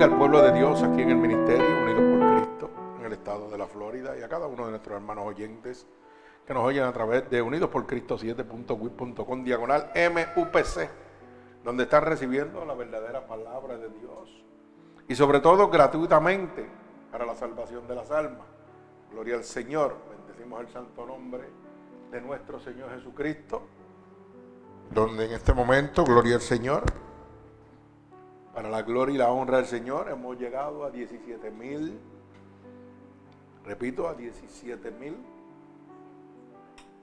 bendiga al pueblo de Dios aquí en el ministerio, unidos por Cristo, en el estado de la Florida, y a cada uno de nuestros hermanos oyentes que nos oyen a través de Unidos por Cristo 7.wip.com diagonal MUPC, donde están recibiendo la verdadera palabra de Dios. Y sobre todo gratuitamente para la salvación de las almas. Gloria al Señor. Bendecimos el santo nombre de nuestro Señor Jesucristo. Donde en este momento, gloria al Señor, para la gloria y la honra del Señor, hemos llegado a 17 mil, repito, a 17 mil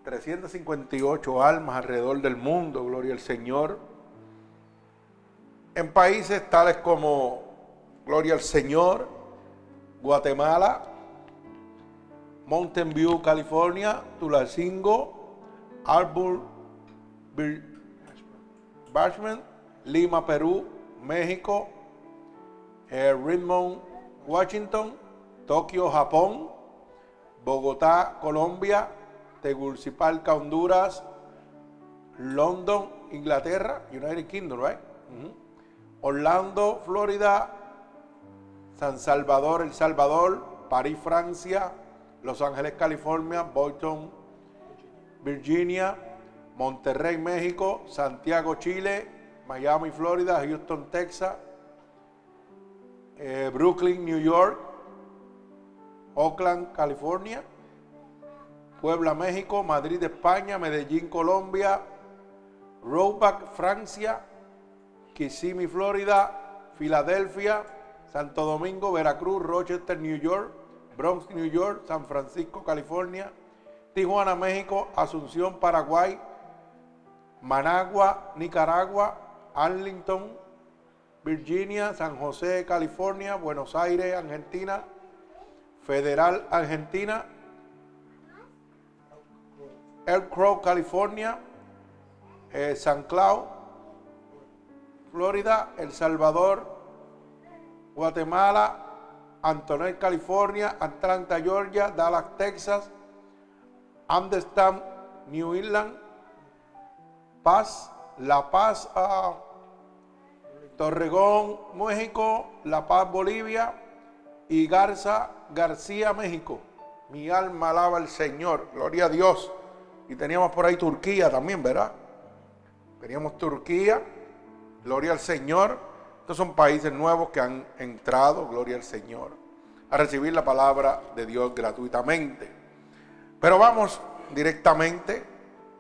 358 almas alrededor del mundo, gloria al Señor. En países tales como, gloria al Señor, Guatemala, Mountain View, California, Tulacingo, Arbor, Bashman, Lima, Perú, México, eh, Richmond, Washington, Tokio, Japón, Bogotá, Colombia, Tegucigalpa, Honduras, London, Inglaterra, United Kingdom, right? Orlando, Florida, San Salvador, El Salvador, París, Francia, Los Ángeles, California, Boynton, Virginia, Monterrey, México, Santiago, Chile, Miami, Florida, Houston, Texas, eh, Brooklyn, New York, Oakland, California, Puebla, México, Madrid, España, Medellín, Colombia, Roebuck, Francia, Kissimmee, Florida, Filadelfia, Santo Domingo, Veracruz, Rochester, New York, Bronx, New York, San Francisco, California, Tijuana, México, Asunción, Paraguay, Managua, Nicaragua, Arlington, Virginia, San José, California, Buenos Aires, Argentina, Federal, Argentina, Elk Grove, California, eh, San Cloud, Florida, El Salvador, Guatemala, Antonel, California, Atlanta, Georgia, Dallas, Texas, Amsterdam, New England, Paz, La Paz, uh, Torregón, México, La Paz, Bolivia y Garza, García, México. Mi alma alaba al Señor, gloria a Dios. Y teníamos por ahí Turquía también, ¿verdad? Teníamos Turquía, gloria al Señor. Estos son países nuevos que han entrado, gloria al Señor, a recibir la palabra de Dios gratuitamente. Pero vamos directamente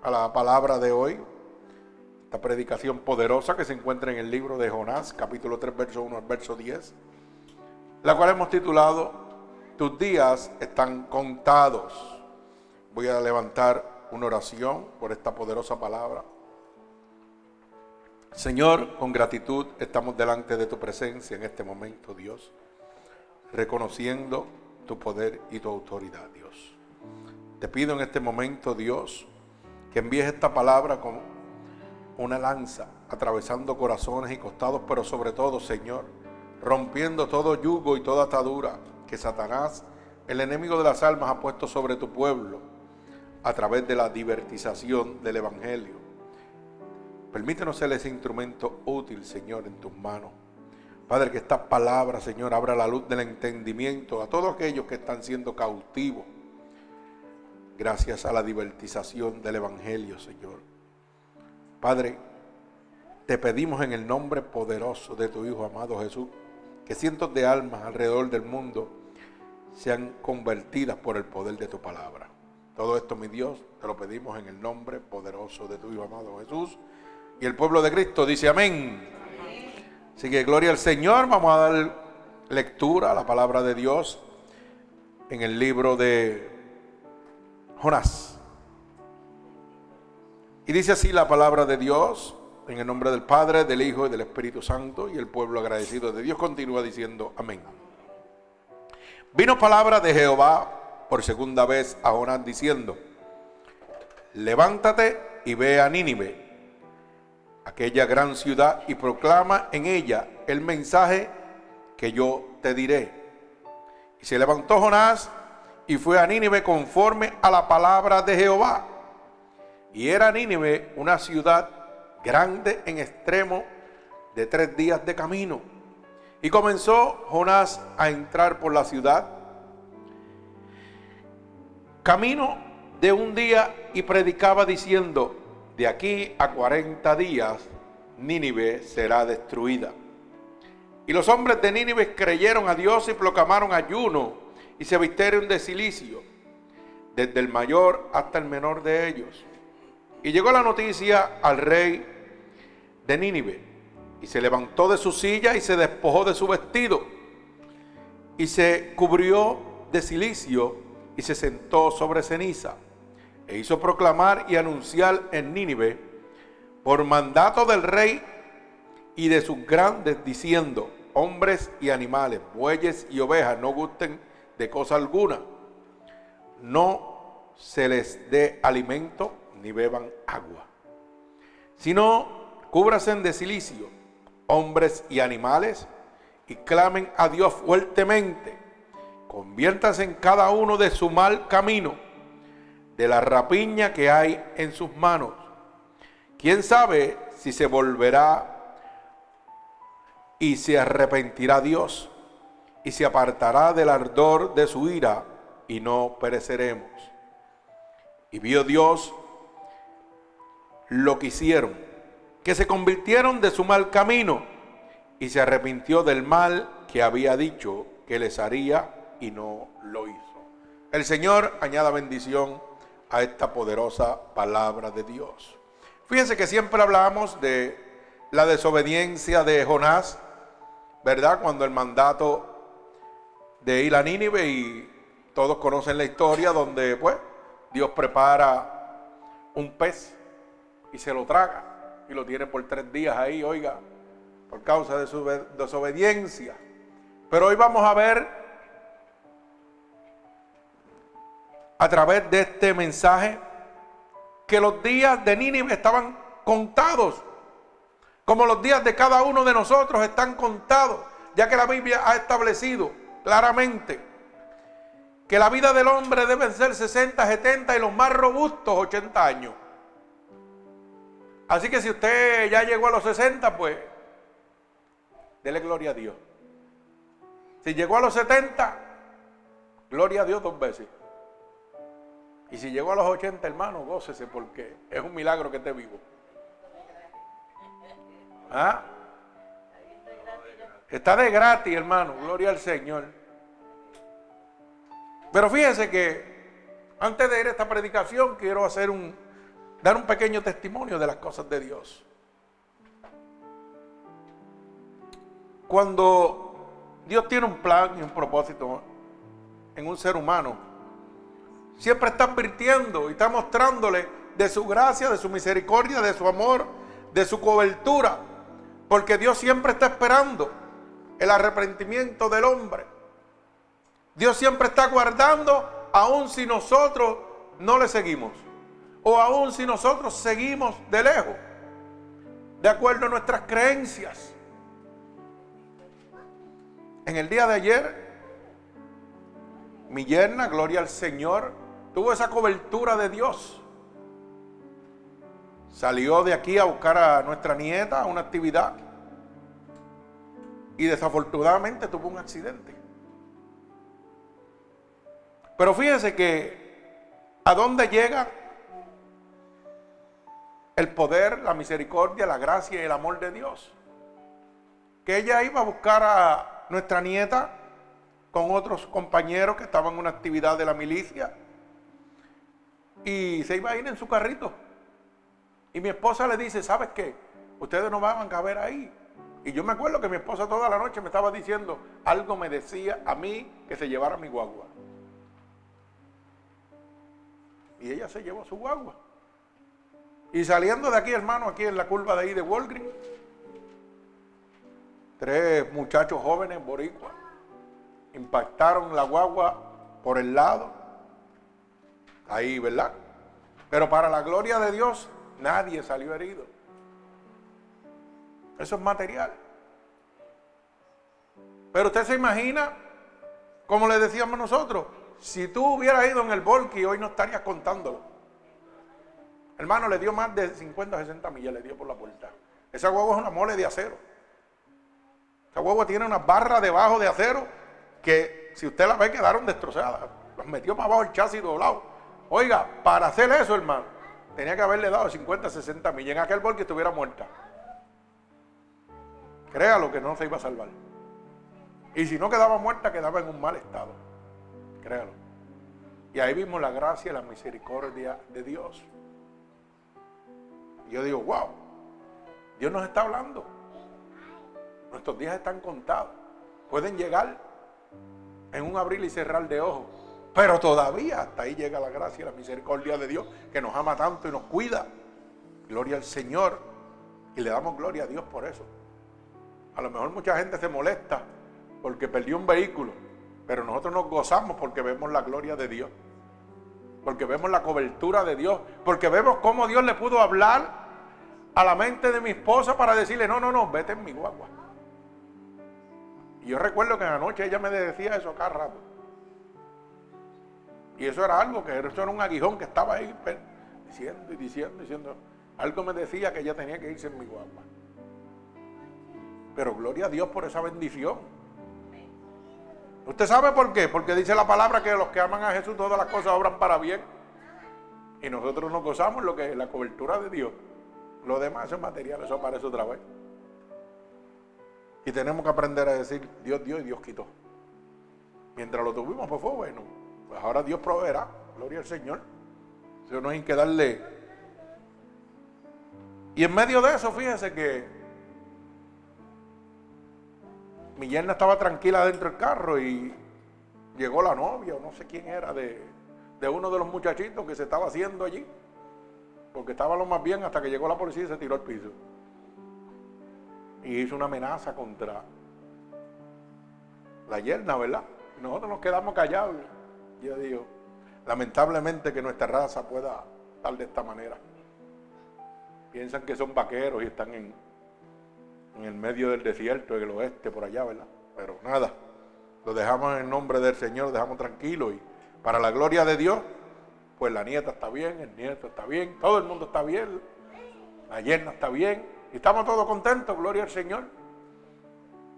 a la palabra de hoy, esta predicación poderosa que se encuentra en el libro de Jonás, capítulo 3, verso 1 al verso 10, la cual hemos titulado, Tus días están contados. Voy a levantar una oración por esta poderosa palabra. Señor, con gratitud estamos delante de tu presencia en este momento, Dios, reconociendo tu poder y tu autoridad, Dios. Te pido en este momento, Dios, que envíes esta palabra como una lanza, atravesando corazones y costados, pero sobre todo, Señor, rompiendo todo yugo y toda atadura que Satanás, el enemigo de las almas, ha puesto sobre tu pueblo a través de la divertización del Evangelio. Permítenos ser ese instrumento útil, Señor, en tus manos. Padre, que esta palabra, Señor, abra la luz del entendimiento a todos aquellos que están siendo cautivos gracias a la divertización del Evangelio, Señor. Padre, te pedimos en el nombre poderoso de tu Hijo amado Jesús, que cientos de almas alrededor del mundo sean convertidas por el poder de tu palabra. Todo esto, mi Dios, te lo pedimos en el nombre poderoso de tu Hijo amado Jesús. Y el pueblo de Cristo dice amén. Así que gloria al Señor. Vamos a dar lectura a la palabra de Dios en el libro de Jonás. Y dice así la palabra de Dios en el nombre del Padre, del Hijo y del Espíritu Santo. Y el pueblo agradecido de Dios continúa diciendo amén. Vino palabra de Jehová por segunda vez a Jonás diciendo, levántate y ve a Nínive, aquella gran ciudad, y proclama en ella el mensaje que yo te diré. Y se levantó Jonás y fue a Nínive conforme a la palabra de Jehová. Y era Nínive una ciudad grande en extremo de tres días de camino. Y comenzó Jonás a entrar por la ciudad, camino de un día y predicaba diciendo, de aquí a 40 días Nínive será destruida. Y los hombres de Nínive creyeron a Dios y proclamaron ayuno y se vistieron de silicio, desde el mayor hasta el menor de ellos. Y llegó la noticia al rey de Nínive, y se levantó de su silla y se despojó de su vestido, y se cubrió de silicio y se sentó sobre ceniza, e hizo proclamar y anunciar en Nínive, por mandato del rey y de sus grandes, diciendo, hombres y animales, bueyes y ovejas, no gusten de cosa alguna. No se les dé alimento ni beban agua. Sino cúbrasen de silicio, hombres y animales, y clamen a Dios fuertemente. Conviértanse en cada uno de su mal camino, de la rapiña que hay en sus manos. ¿Quién sabe si se volverá y se arrepentirá Dios y se apartará del ardor de su ira y no pereceremos. Y vio Dios lo que hicieron, que se convirtieron de su mal camino y se arrepintió del mal que había dicho que les haría y no lo hizo. El Señor añada bendición a esta poderosa palabra de Dios. Fíjense que siempre hablamos de la desobediencia de Jonás ¿verdad? Cuando el mandato de ir a Nínive y todos conocen la historia donde pues Dios prepara un pez y se lo traga y lo tiene por tres días ahí, oiga, por causa de su desobediencia. Pero hoy vamos a ver a través de este mensaje que los días de Nínive estaban contados como los días de cada uno de nosotros están contados, ya que la Biblia ha establecido claramente que la vida del hombre debe ser 60, 70 y los más robustos 80 años. Así que si usted ya llegó a los 60, pues dele gloria a Dios. Si llegó a los 70, gloria a Dios dos veces. Y si llegó a los 80, hermano, gócese porque es un milagro que esté vivo. ¿Ah? Está de gratis, hermano. Gloria al Señor. Pero fíjense que antes de ir a esta predicación quiero hacer un dar un pequeño testimonio de las cosas de Dios. Cuando Dios tiene un plan y un propósito en un ser humano, siempre está advirtiendo y está mostrándole de su gracia, de su misericordia, de su amor, de su cobertura. Porque Dios siempre está esperando el arrepentimiento del hombre. Dios siempre está guardando, aun si nosotros no le seguimos. O aun si nosotros seguimos de lejos. De acuerdo a nuestras creencias. En el día de ayer, mi yerna, gloria al Señor, tuvo esa cobertura de Dios. Salió de aquí a buscar a nuestra nieta a una actividad y desafortunadamente tuvo un accidente. Pero fíjense que a dónde llega el poder, la misericordia, la gracia y el amor de Dios. Que ella iba a buscar a nuestra nieta con otros compañeros que estaban en una actividad de la milicia y se iba a ir en su carrito. Y mi esposa le dice, ¿sabes qué? Ustedes no van a caber ahí. Y yo me acuerdo que mi esposa toda la noche me estaba diciendo, algo me decía a mí que se llevara mi guagua. Y ella se llevó su guagua. Y saliendo de aquí, hermano, aquí en la curva de ahí de Walgreens, tres muchachos jóvenes boricuas impactaron la guagua por el lado. Ahí, ¿verdad? Pero para la gloria de Dios, Nadie salió herido. Eso es material. Pero usted se imagina, como le decíamos nosotros, si tú hubieras ido en el Volky hoy no estarías contándolo. Hermano, le dio más de 50 o 60 millas, le dio por la puerta. Esa huevo es una mole de acero. Esta huevo tiene unas barras debajo de acero que si usted las ve quedaron destrozadas. Las metió para abajo el chasis doblado. Oiga, para hacer eso, hermano, tenía que haberle dado 50, 60 millas. En aquel que estuviera muerta. Créalo que no se iba a salvar. Y si no quedaba muerta, quedaba en un mal estado. Créalo. Y ahí vimos la gracia y la misericordia de Dios. Yo digo, wow, Dios nos está hablando. Nuestros días están contados. Pueden llegar en un abrir y cerrar de ojos. Pero todavía hasta ahí llega la gracia y la misericordia de Dios que nos ama tanto y nos cuida. Gloria al Señor. Y le damos gloria a Dios por eso. A lo mejor mucha gente se molesta porque perdió un vehículo. Pero nosotros nos gozamos porque vemos la gloria de Dios. Porque vemos la cobertura de Dios. Porque vemos cómo Dios le pudo hablar a la mente de mi esposa para decirle, no, no, no, vete en mi guagua. Y yo recuerdo que en la noche ella me decía eso cada rato. Y eso era algo que eso era un aguijón que estaba ahí diciendo y diciendo, diciendo. Algo me decía que ella tenía que irse en mi guagua. Pero gloria a Dios por esa bendición. ¿Usted sabe por qué? Porque dice la palabra que los que aman a Jesús todas las cosas obran para bien. Y nosotros nos gozamos lo que es la cobertura de Dios. Lo demás es material, eso aparece otra vez. Y tenemos que aprender a decir, Dios dio y Dios quitó. Mientras lo tuvimos, pues fue bueno. Pues ahora Dios proveerá. Gloria al Señor. Eso no hay que darle. Y en medio de eso, fíjese que mi yerna estaba tranquila dentro del carro y llegó la novia, o no sé quién era, de, de uno de los muchachitos que se estaba haciendo allí. Porque estaba lo más bien hasta que llegó la policía y se tiró al piso y hizo una amenaza contra la yerna, ¿verdad? nosotros nos quedamos callados. Yo digo, lamentablemente que nuestra raza pueda estar de esta manera. Piensan que son vaqueros y están en, en el medio del desierto, en el oeste, por allá, ¿verdad? Pero nada, lo dejamos en nombre del Señor, lo dejamos tranquilo y para la gloria de Dios, pues la nieta está bien, el nieto está bien, todo el mundo está bien, la yerna está bien, y estamos todos contentos, gloria al Señor.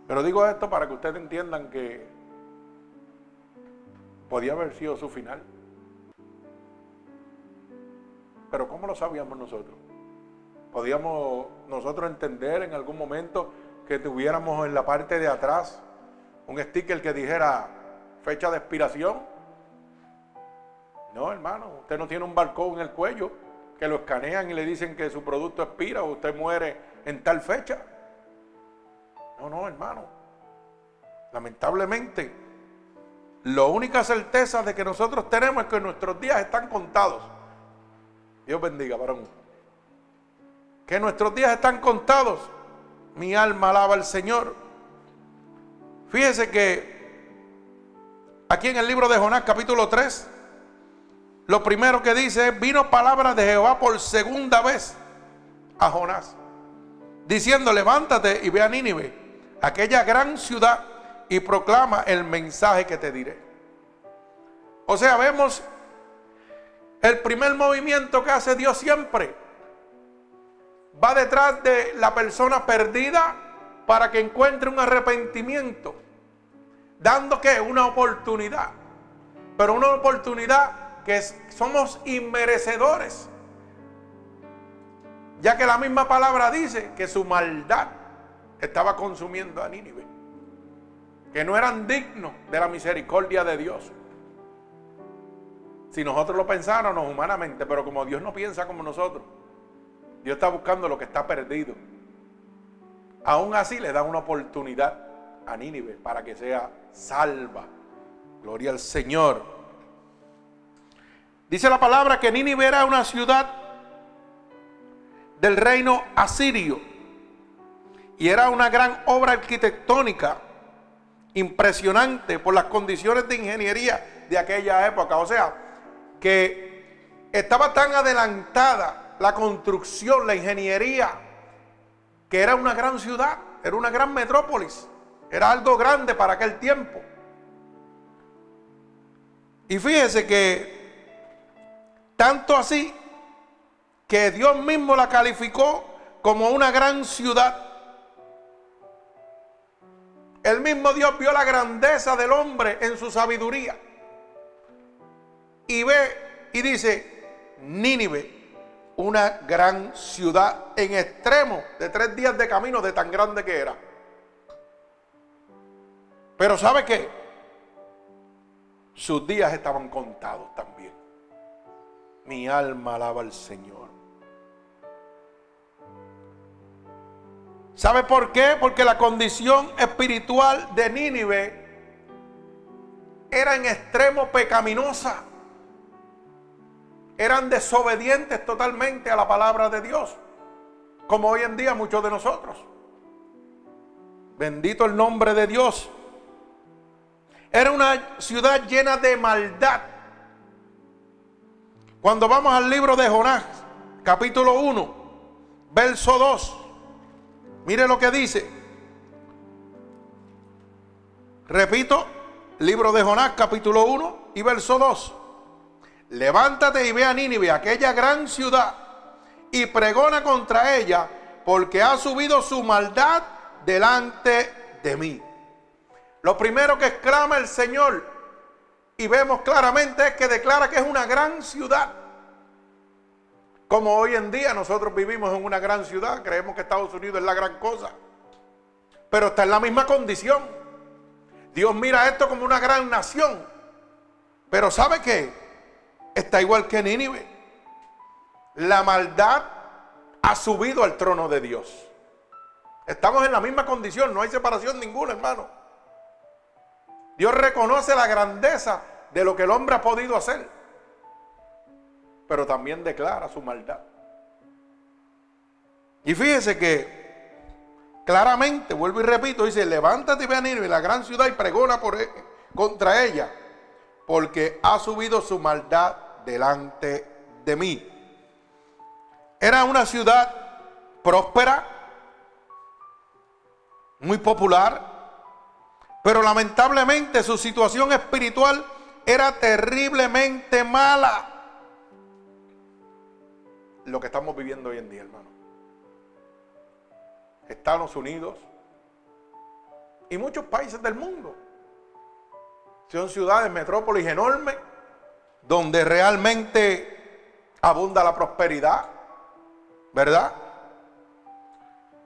Pero digo esto para que ustedes entiendan que podía haber sido su final. Pero ¿cómo lo sabíamos nosotros? ¿Podíamos nosotros entender en algún momento que tuviéramos en la parte de atrás un sticker que dijera fecha de expiración? No, hermano, usted no tiene un balcón en el cuello que lo escanean y le dicen que su producto expira o usted muere en tal fecha. No, no, hermano. Lamentablemente, la única certeza de que nosotros tenemos es que nuestros días están contados. Dios bendiga, varón. Que nuestros días están contados. Mi alma alaba al Señor. Fíjese que aquí en el libro de Jonás capítulo 3, lo primero que dice es, vino palabra de Jehová por segunda vez a Jonás, diciendo, levántate y ve a Nínive, aquella gran ciudad, y proclama el mensaje que te diré. O sea, vemos el primer movimiento que hace Dios siempre. Va detrás de la persona perdida para que encuentre un arrepentimiento, dando que una oportunidad, pero una oportunidad que somos inmerecedores. Ya que la misma palabra dice que su maldad estaba consumiendo a Nínive. Que no eran dignos de la misericordia de Dios. Si nosotros lo pensáramos humanamente, pero como Dios no piensa como nosotros, Dios está buscando lo que está perdido. Aún así le da una oportunidad a Nínive para que sea salva. Gloria al Señor. Dice la palabra que Nínive era una ciudad del reino asirio y era una gran obra arquitectónica impresionante por las condiciones de ingeniería de aquella época. O sea, que estaba tan adelantada la construcción, la ingeniería, que era una gran ciudad, era una gran metrópolis, era algo grande para aquel tiempo. Y fíjese que tanto así que Dios mismo la calificó como una gran ciudad. El mismo Dios vio la grandeza del hombre en su sabiduría. Y ve y dice, Nínive, una gran ciudad en extremo de tres días de camino de tan grande que era. Pero ¿sabe qué? Sus días estaban contados también. Mi alma alaba al Señor. ¿Sabe por qué? Porque la condición espiritual de Nínive era en extremo pecaminosa. Eran desobedientes totalmente a la palabra de Dios, como hoy en día muchos de nosotros. Bendito el nombre de Dios. Era una ciudad llena de maldad. Cuando vamos al libro de Jonás, capítulo 1, verso 2, mire lo que dice. Repito, libro de Jonás, capítulo 1 y verso 2. Levántate y ve a Nínive, aquella gran ciudad, y pregona contra ella, porque ha subido su maldad delante de mí. Lo primero que exclama el Señor, y vemos claramente, es que declara que es una gran ciudad. Como hoy en día nosotros vivimos en una gran ciudad, creemos que Estados Unidos es la gran cosa, pero está en la misma condición. Dios mira esto como una gran nación, pero ¿sabe qué? Está igual que Nínive. La maldad ha subido al trono de Dios. Estamos en la misma condición, no hay separación ninguna, hermano. Dios reconoce la grandeza de lo que el hombre ha podido hacer, pero también declara su maldad. Y fíjese que claramente, vuelvo y repito, dice, levántate y ve a Nínive, la gran ciudad, y pregona e, contra ella, porque ha subido su maldad delante de mí. Era una ciudad próspera, muy popular, pero lamentablemente su situación espiritual era terriblemente mala. Lo que estamos viviendo hoy en día, hermano. Estados Unidos y muchos países del mundo. Son ciudades, metrópolis enormes, donde realmente abunda la prosperidad, ¿verdad?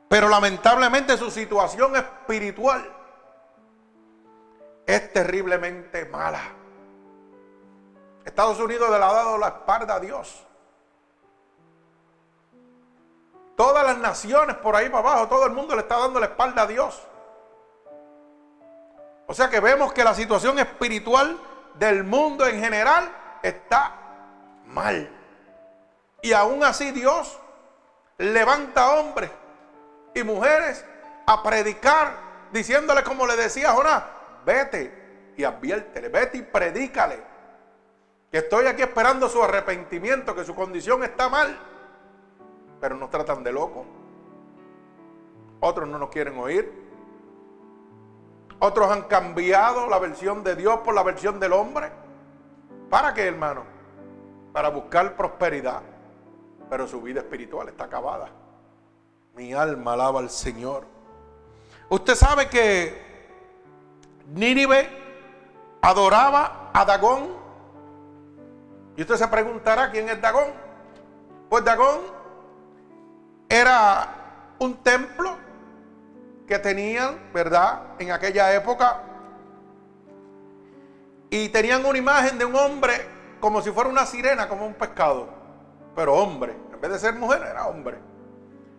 Pero lamentablemente su situación espiritual es terriblemente mala. Estados Unidos le ha dado la espalda a Dios. Todas las naciones por ahí para abajo, todo el mundo le está dando la espalda a Dios. O sea que vemos que la situación espiritual del mundo en general está mal. Y aún así Dios levanta hombres y mujeres a predicar, diciéndole como le decía Jonás, vete y adviértele, vete y predícale. Que estoy aquí esperando su arrepentimiento, que su condición está mal. Pero nos tratan de locos. Otros no nos quieren oír. Otros han cambiado la versión de Dios por la versión del hombre. ¿Para qué, hermano? Para buscar prosperidad. Pero su vida espiritual está acabada. Mi alma alaba al Señor. Usted sabe que Nínive adoraba a Dagón. Y usted se preguntará quién es Dagón. Pues Dagón era un templo que tenían, ¿verdad? En aquella época. Y tenían una imagen de un hombre como si fuera una sirena, como un pescado. Pero hombre, en vez de ser mujer, era hombre.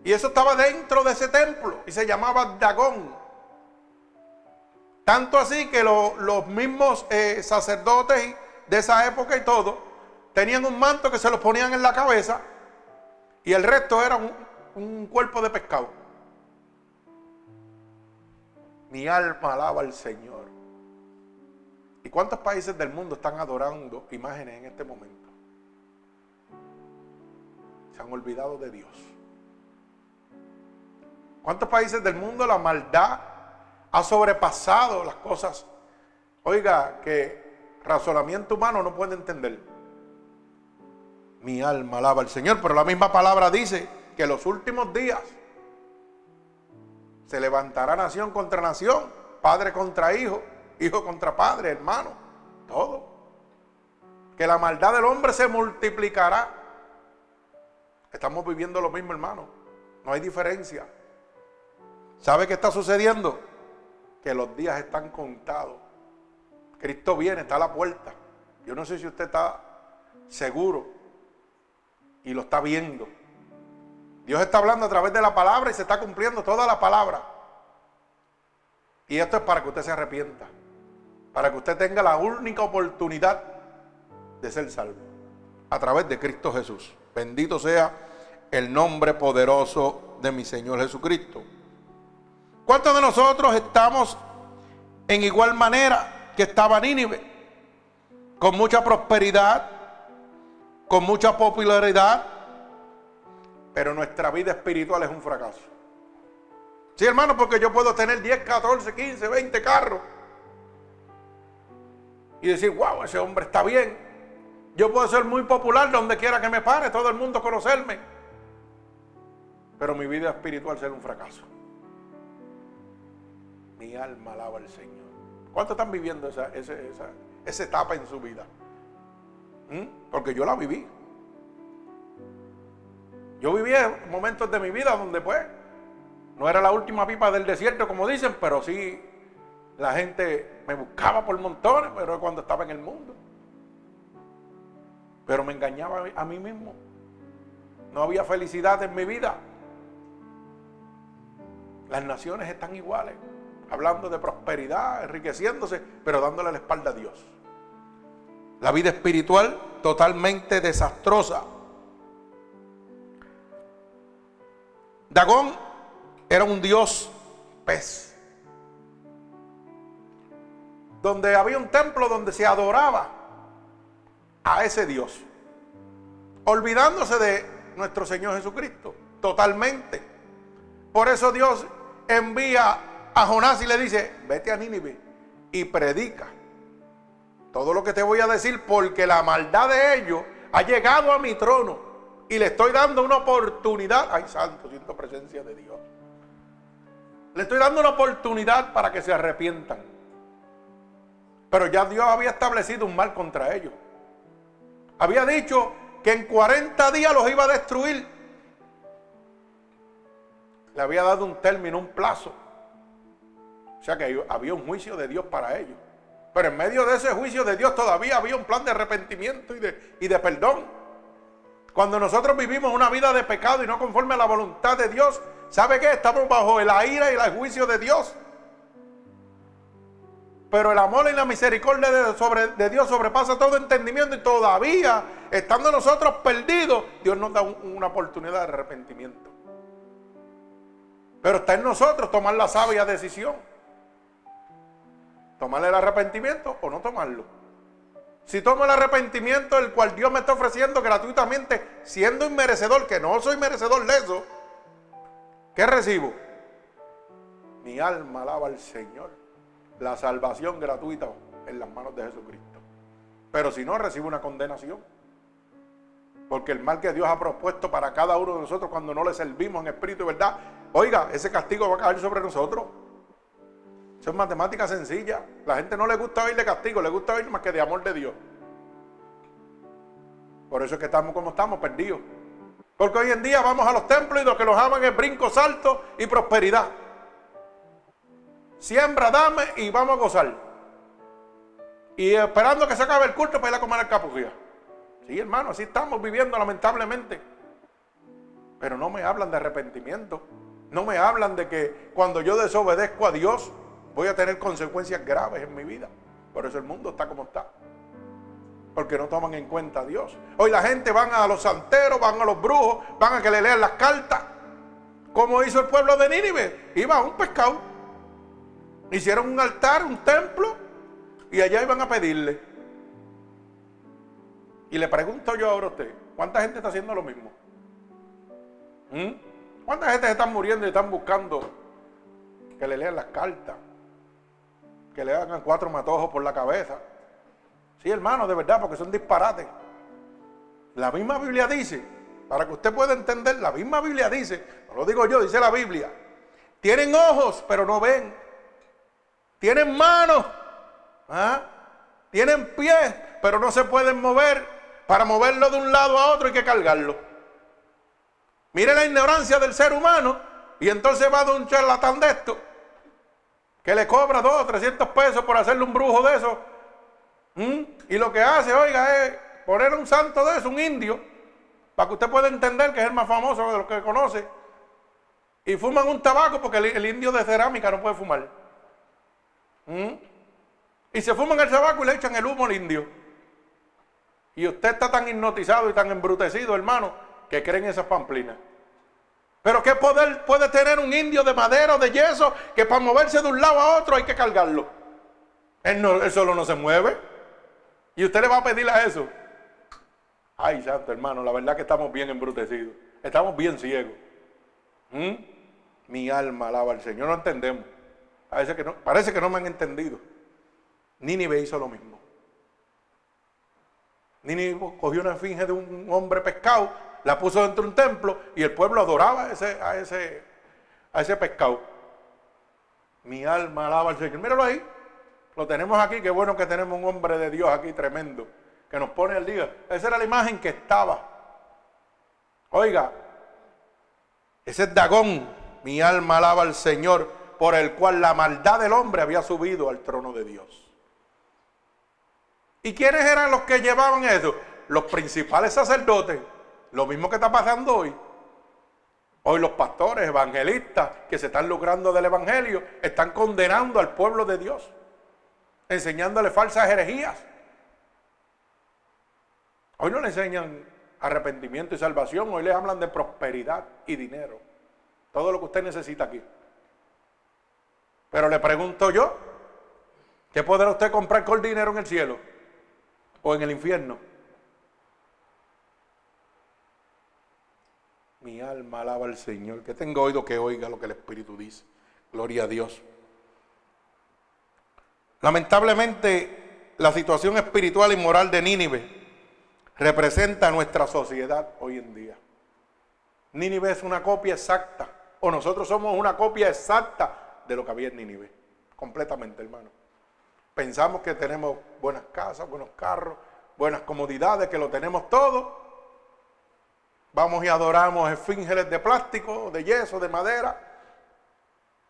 Y eso estaba dentro de ese templo y se llamaba Dagón. Tanto así que los mismos eh, sacerdotes de esa época y todo, tenían un manto que se los ponían en la cabeza y el resto era un, un cuerpo de pescado. Mi alma alaba al Señor. ¿Y cuántos países del mundo están adorando imágenes en este momento? Se han olvidado de Dios. ¿Cuántos países del mundo la maldad ha sobrepasado las cosas, oiga, que razonamiento humano no puede entender. Mi alma alaba al Señor, pero la misma palabra dice que en los últimos días se levantará nación contra nación padre contra hijo, hijo contra padre, hermano, todo. Que la maldad del hombre se multiplicará. Estamos viviendo lo mismo, hermano. No hay diferencia. ¿Sabe qué está sucediendo? Que los días están contados. Cristo viene, está a la puerta. Yo no sé si usted está seguro y lo está viendo. Dios está hablando a través de la palabra y se está cumpliendo toda la palabra. Y esto es para que usted se arrepienta. Para que usted tenga la única oportunidad de ser salvo. A través de Cristo Jesús. Bendito sea el nombre poderoso de mi Señor Jesucristo. ¿Cuántos de nosotros estamos en igual manera que estaba Nínive? Con mucha prosperidad, con mucha popularidad, pero nuestra vida espiritual es un fracaso. Sí, hermano, porque yo puedo tener 10, 14, 15, 20 carros y decir, wow, ese hombre está bien. Yo puedo ser muy popular donde quiera que me pare, todo el mundo conocerme. Pero mi vida espiritual será un fracaso. Mi alma alaba al Señor. ¿Cuántos están viviendo esa, esa, etapa en su vida? ¿Mm? Porque yo la viví. Yo viví momentos de mi vida donde pues no era la última pipa del desierto como dicen, pero sí la gente me buscaba por montones, pero cuando estaba en el mundo. Pero me engañaba a mí mismo. No había felicidad en mi vida. Las naciones están iguales, hablando de prosperidad, enriqueciéndose, pero dándole la espalda a Dios. La vida espiritual totalmente desastrosa. Dagón era un dios pez. Donde había un templo donde se adoraba a ese dios. Olvidándose de nuestro Señor Jesucristo. Totalmente. Por eso Dios envía a Jonás y le dice, vete a Nínive y predica todo lo que te voy a decir porque la maldad de ellos ha llegado a mi trono y le estoy dando una oportunidad. Ay, santo, siento presencia de Dios. Le estoy dando una oportunidad para que se arrepientan. Pero ya Dios había establecido un mal contra ellos. Había dicho que en 40 días los iba a destruir. Le había dado un término, un plazo. O sea que había un juicio de Dios para ellos. Pero en medio de ese juicio de Dios todavía había un plan de arrepentimiento y de, perdón. Cuando nosotros vivimos una vida de pecado y no conforme a la voluntad de Dios, ¿sabe qué? Estamos bajo la ira y el juicio de Dios. Pero el amor y la misericordia de, Dios sobrepasa todo entendimiento y todavía, estando nosotros perdidos, Dios nos da una oportunidad de arrepentimiento. Pero está en nosotros tomar la sabia decisión. Tomar el arrepentimiento o no tomarlo. Si tomo el arrepentimiento, el cual Dios me está ofreciendo gratuitamente, siendo inmerecedor, que no soy merecedor de eso, ¿qué recibo? Mi alma alaba al Señor. La salvación gratuita en las manos de Jesucristo. Pero si no, recibo una condenación. Porque el mal que Dios ha propuesto para cada uno de nosotros cuando no le servimos en espíritu y verdad, oiga, ese castigo va a caer sobre nosotros. Eso es matemática sencilla. La gente no le gusta oír de castigo, le gusta oír más que de amor de Dios. Por eso es que estamos como estamos, perdidos. Porque hoy en día vamos a los templos y lo que nos aman es brinco, salto y prosperidad. Siembra, dame y vamos a gozar. Y esperando que se acabe el culto para ir a comer el capujía. Sí, hermano, así estamos viviendo lamentablemente. Pero no me hablan de arrepentimiento. No me hablan de que cuando yo desobedezco a Dios, voy a tener consecuencias graves en mi vida. Por eso el mundo está como está. Porque no toman en cuenta a Dios. Hoy la gente van a los santeros, van a los brujos, van a que le lean las cartas. Como hizo el pueblo de Nínive. Iba a un pescado. Hicieron un altar, un templo. Y allá iban a pedirle. Y le pregunto yo ahora a usted, ¿cuánta gente está haciendo lo mismo? ¿Mm? ¿Cuánta gente se están muriendo y están buscando que le lean las cartas? que le hagan cuatro matojos por la cabeza. Sí, hermano, de verdad, porque son disparates. La misma Biblia dice, para que usted pueda entender, la misma Biblia dice, no lo digo yo, dice la Biblia, tienen ojos, pero no ven. Tienen manos, ¿ah? tienen pies, pero no se pueden mover. Para moverlo de un lado a otro hay que cargarlo. Mire la ignorancia del ser humano y entonces va de un charlatán de esto que le cobra dos o 300 pesos por hacerle un brujo de eso. Y lo que hace, oiga, es poner un santo de eso, un indio, para que usted pueda entender que es el más famoso de los que conoce. Y fuman un tabaco porque el, indio de cerámica no puede fumar. Y se fuman el tabaco y le echan el humo al indio. Y usted está tan hipnotizado y tan embrutecido, hermano, que creen esas pamplinas. Pero ¿qué poder puede tener un indio de madera o de yeso que para moverse de un lado a otro hay que cargarlo? Él, solo no se mueve. Y usted le va a pedir a eso. Ay, santo hermano, la verdad que estamos bien embrutecidos. Estamos bien ciegos. ¿Mm? Mi alma alaba al Señor. No entendemos. Parece que no, parece que no me han entendido. Nínive hizo lo mismo. Nínive cogió una finge de un hombre pescado la puso dentro de un templo y el pueblo adoraba a ese, a ese, a ese pescado. Mi alma alaba al Señor. Míralo ahí. Lo tenemos aquí. Qué bueno que tenemos un hombre de Dios aquí tremendo. Que nos pone al día. Esa era la imagen que estaba. Oiga. Ese es Dagón. Mi alma alaba al Señor. Por el cual la maldad del hombre había subido al trono de Dios. ¿Y quiénes eran los que llevaban eso? Los principales sacerdotes lo mismo que está pasando hoy. Hoy los pastores, evangelistas que se están lucrando del Evangelio, están condenando al pueblo de Dios, enseñándole falsas herejías. Hoy no le enseñan arrepentimiento y salvación, hoy le hablan de prosperidad y dinero. Todo lo que usted necesita aquí. Pero le pregunto yo, ¿qué podrá usted comprar con dinero en el cielo o en el infierno? Mi alma alaba al Señor. Que tenga oído que oiga lo que el Espíritu dice. Gloria a Dios. Lamentablemente, la situación espiritual y moral de Nínive representa nuestra sociedad hoy en día. Nínive es una copia exacta, o nosotros somos una copia exacta de lo que había en Nínive. Completamente, hermano. Pensamos que tenemos buenas casas, buenos carros, buenas comodidades, que lo tenemos todo, Vamos y adoramos esfíngeles de plástico, de yeso, de madera.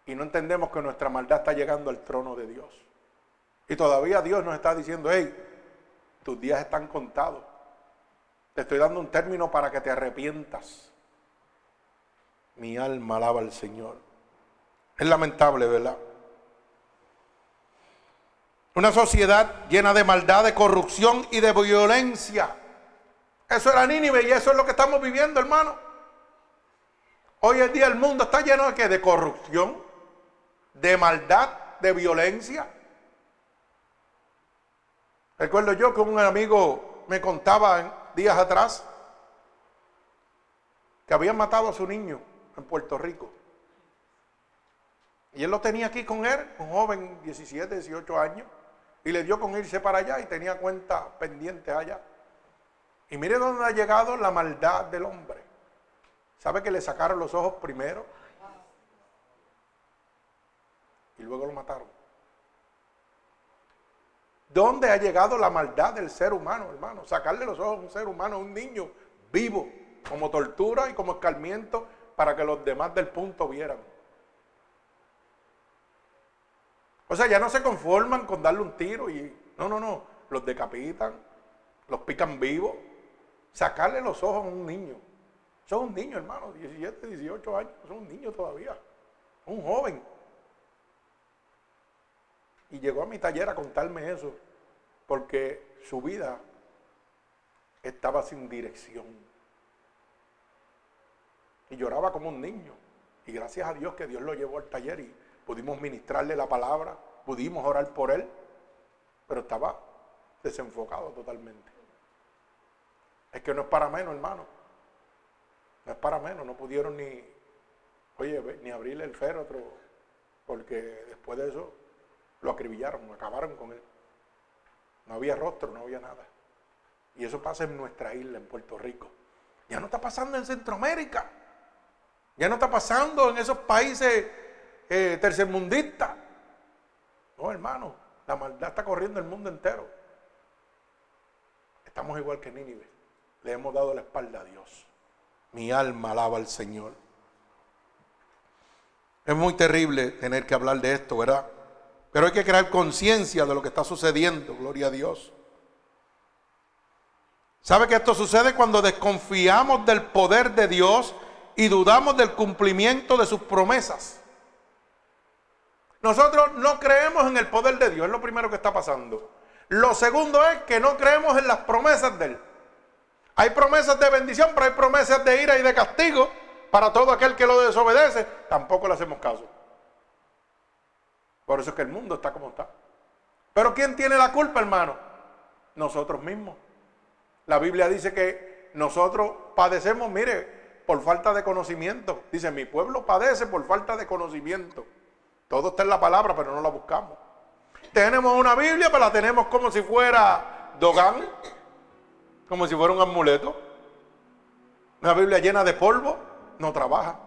Y no entendemos que nuestra maldad está llegando al trono de Dios. Y todavía Dios nos está diciendo, hey, tus días están contados. Te estoy dando un término para que te arrepientas. Mi alma alaba al Señor. Es lamentable, ¿verdad? Una sociedad llena de maldad, de corrupción y de violencia. Eso era Nínive y eso es lo que estamos viviendo, hermano. Hoy en día el mundo está lleno de qué? De corrupción, de maldad, de violencia. Recuerdo yo que un amigo me contaba días atrás que habían matado a su niño en Puerto Rico. Y él lo tenía aquí con él, un joven, 17, 18 años, y le dio con irse para allá y tenía cuenta pendiente allá. Y mire dónde ha llegado la maldad del hombre. ¿Sabe que le sacaron los ojos primero? Y luego lo mataron. ¿Dónde ha llegado la maldad del ser humano, hermano? Sacarle los ojos a un ser humano, a un niño vivo, como tortura y como escarmiento para que los demás del punto vieran. O sea, ya no se conforman con darle un tiro y... No, no, no. Los decapitan, los pican vivos, sacarle los ojos a un niño. Son un niño, hermano, 17, 18 años, son un niño todavía, un joven. Y llegó a mi taller a contarme eso, porque su vida estaba sin dirección. Y lloraba como un niño. Y gracias a Dios que Dios lo llevó al taller y pudimos ministrarle la palabra, pudimos orar por él, pero estaba desenfocado totalmente. Es que no es para menos, hermano. No es para menos. No pudieron ni, oye, ni abrirle el féretro, porque después de eso lo acribillaron, acabaron con él. No había rostro, no había nada. Y eso pasa en nuestra isla, en Puerto Rico. Ya no está pasando en Centroamérica. Ya no está pasando en esos países eh, tercermundistas. No, hermano, la maldad está corriendo el mundo entero. Estamos igual que Nínive. Le hemos dado la espalda a Dios. Mi alma alaba al Señor. Es muy terrible tener que hablar de esto, ¿verdad? Pero hay que crear conciencia de lo que está sucediendo, gloria a Dios. ¿Sabe que esto sucede cuando desconfiamos del poder de Dios y dudamos del cumplimiento de sus promesas? Nosotros no creemos en el poder de Dios, es lo primero que está pasando. Lo segundo es que no creemos en las promesas de Él. Hay promesas de bendición, pero hay promesas de ira y de castigo para todo aquel que lo desobedece. Tampoco le hacemos caso. Por eso es que el mundo está como está. Pero ¿quién tiene la culpa, hermano? Nosotros mismos. La Biblia dice que nosotros padecemos, mire, por falta de conocimiento. Dice, mi pueblo padece por falta de conocimiento. Todo está en la palabra, pero no la buscamos. Tenemos una Biblia, pero la tenemos como si fuera Dogan, como si fuera un amuleto. Una Biblia llena de polvo, no trabaja.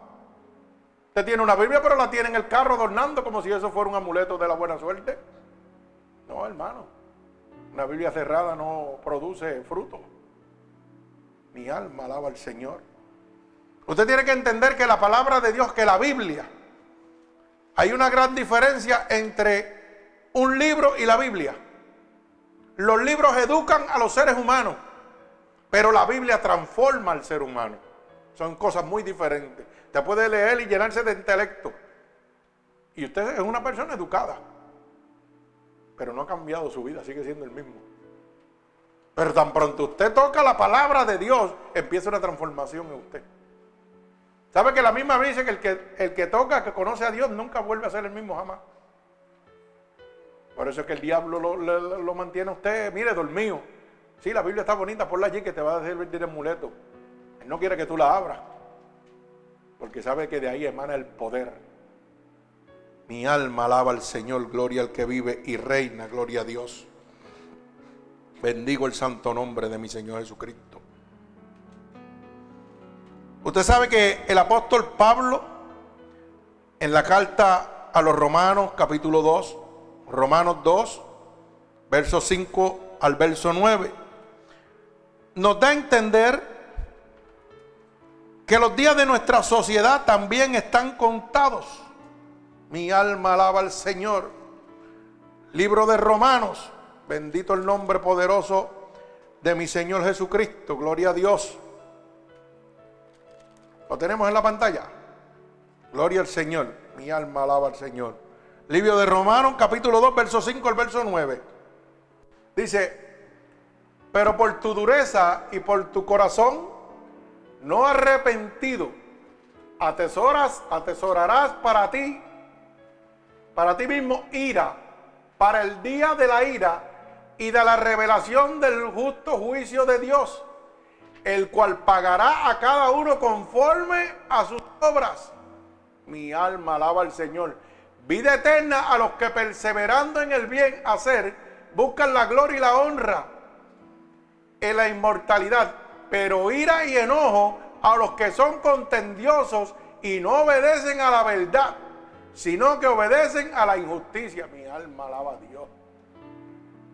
Usted tiene una Biblia, pero la tiene en el carro adornando como si eso fuera un amuleto de la buena suerte. No, hermano. Una Biblia cerrada no produce fruto. Mi alma alaba al Señor. Usted tiene que entender que la palabra de Dios, que la Biblia, hay una gran diferencia entre un libro y la Biblia. Los libros educan a los seres humanos, pero la Biblia transforma al ser humano. Son cosas muy diferentes. Usted puede leer y llenarse de intelecto. Y usted es una persona educada pero no ha cambiado su vida, sigue siendo el mismo. Pero tan pronto usted toca la palabra de Dios, empieza una transformación en usted. ¿Sabe que la misma dice que el, que el que toca, que conoce a Dios, nunca vuelve a ser el mismo jamás? Por eso es que el diablo lo, mantiene a usted, mire, dormido. Sí, la Biblia está bonita, ponla allí que te va a servir de amuleto. Él no quiere que tú la abras, porque sabe que de ahí emana el poder. Mi alma alaba al Señor, gloria al que vive y reina, gloria a Dios. Bendigo el santo nombre de mi Señor Jesucristo. Usted sabe que el apóstol Pablo, en la carta a los Romanos, capítulo 2, Romanos 2, verso 5 al verso 9, nos da a entender que los días de nuestra sociedad también están contados. Mi alma alaba al Señor. Libro de Romanos. Bendito el nombre poderoso de mi Señor Jesucristo. Gloria a Dios. Lo tenemos en la pantalla. Gloria al Señor. Mi alma alaba al Señor. Libro de Romanos, capítulo 2, verso 5 al verso 9. Dice, pero por tu dureza y por tu corazón no arrepentido, atesoras, atesorarás para ti para ti mismo ira, para el día de la ira y de la revelación del justo juicio de Dios, el cual pagará a cada uno conforme a sus obras. Mi alma alaba al Señor. Vida eterna a los que perseverando en el bien hacer, buscan la gloria y la honra en la inmortalidad, pero ira y enojo a los que son contendiosos y no obedecen a la verdad sino que obedecen a la injusticia. Mi alma alaba a Dios.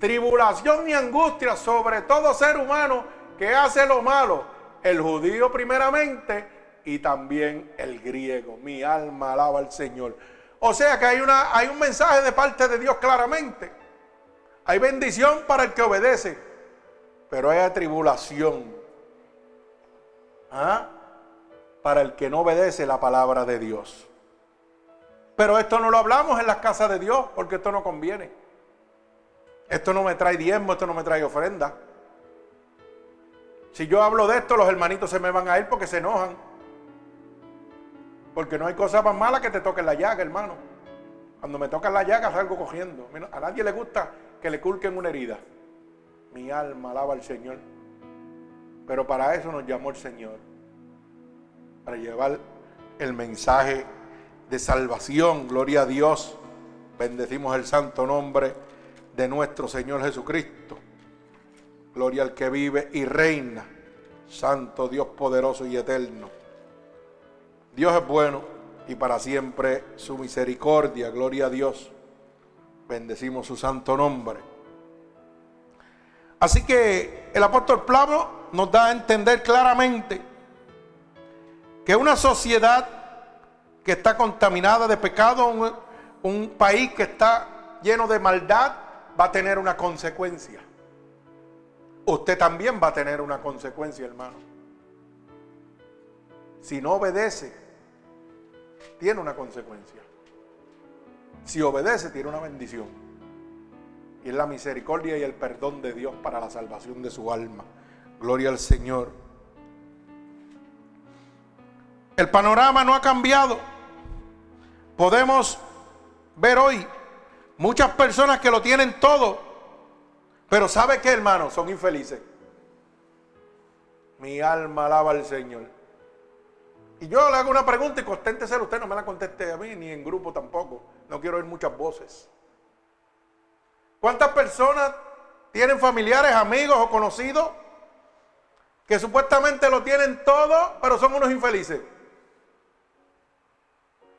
Tribulación y angustia sobre todo ser humano que hace lo malo. El judío primeramente y también el griego. Mi alma alaba al Señor. O sea que hay, una, hay un mensaje de parte de Dios claramente. Hay bendición para el que obedece, pero hay tribulación ¿ah? para el que no obedece la palabra de Dios. Pero esto no lo hablamos en las casas de Dios porque esto no conviene. Esto no me trae diezmo, esto no me trae ofrenda. Si yo hablo de esto, los hermanitos se me van a ir porque se enojan. Porque no hay cosa más mala que te toquen la llaga, hermano. Cuando me tocan la llaga salgo cogiendo. A nadie le gusta que le culquen una herida. Mi alma alaba al Señor. Pero para eso nos llamó el Señor. Para llevar el mensaje de salvación. Gloria a Dios. Bendecimos el santo nombre de nuestro Señor Jesucristo. Gloria al que vive y reina. Santo Dios poderoso y eterno. Dios es bueno y para siempre su misericordia. Gloria a Dios. Bendecimos su santo nombre. Así que el apóstol Pablo nos da a entender claramente que una sociedad que está contaminada de pecado, un, un país que está lleno de maldad, va a tener una consecuencia. Usted también va a tener una consecuencia, hermano. Si no obedece, tiene una consecuencia. Si obedece, tiene una bendición. Y es la misericordia y el perdón de Dios para la salvación de su alma. Gloria al Señor. El panorama no ha cambiado. Podemos ver hoy muchas personas que lo tienen todo, pero ¿sabe qué, hermano? Son infelices. Mi alma alaba al Señor. Y yo le hago una pregunta y conténtese usted, no me la conteste a mí, ni en grupo tampoco. No quiero oír muchas voces. ¿Cuántas personas tienen familiares, amigos o conocidos que supuestamente lo tienen todo, pero son unos infelices?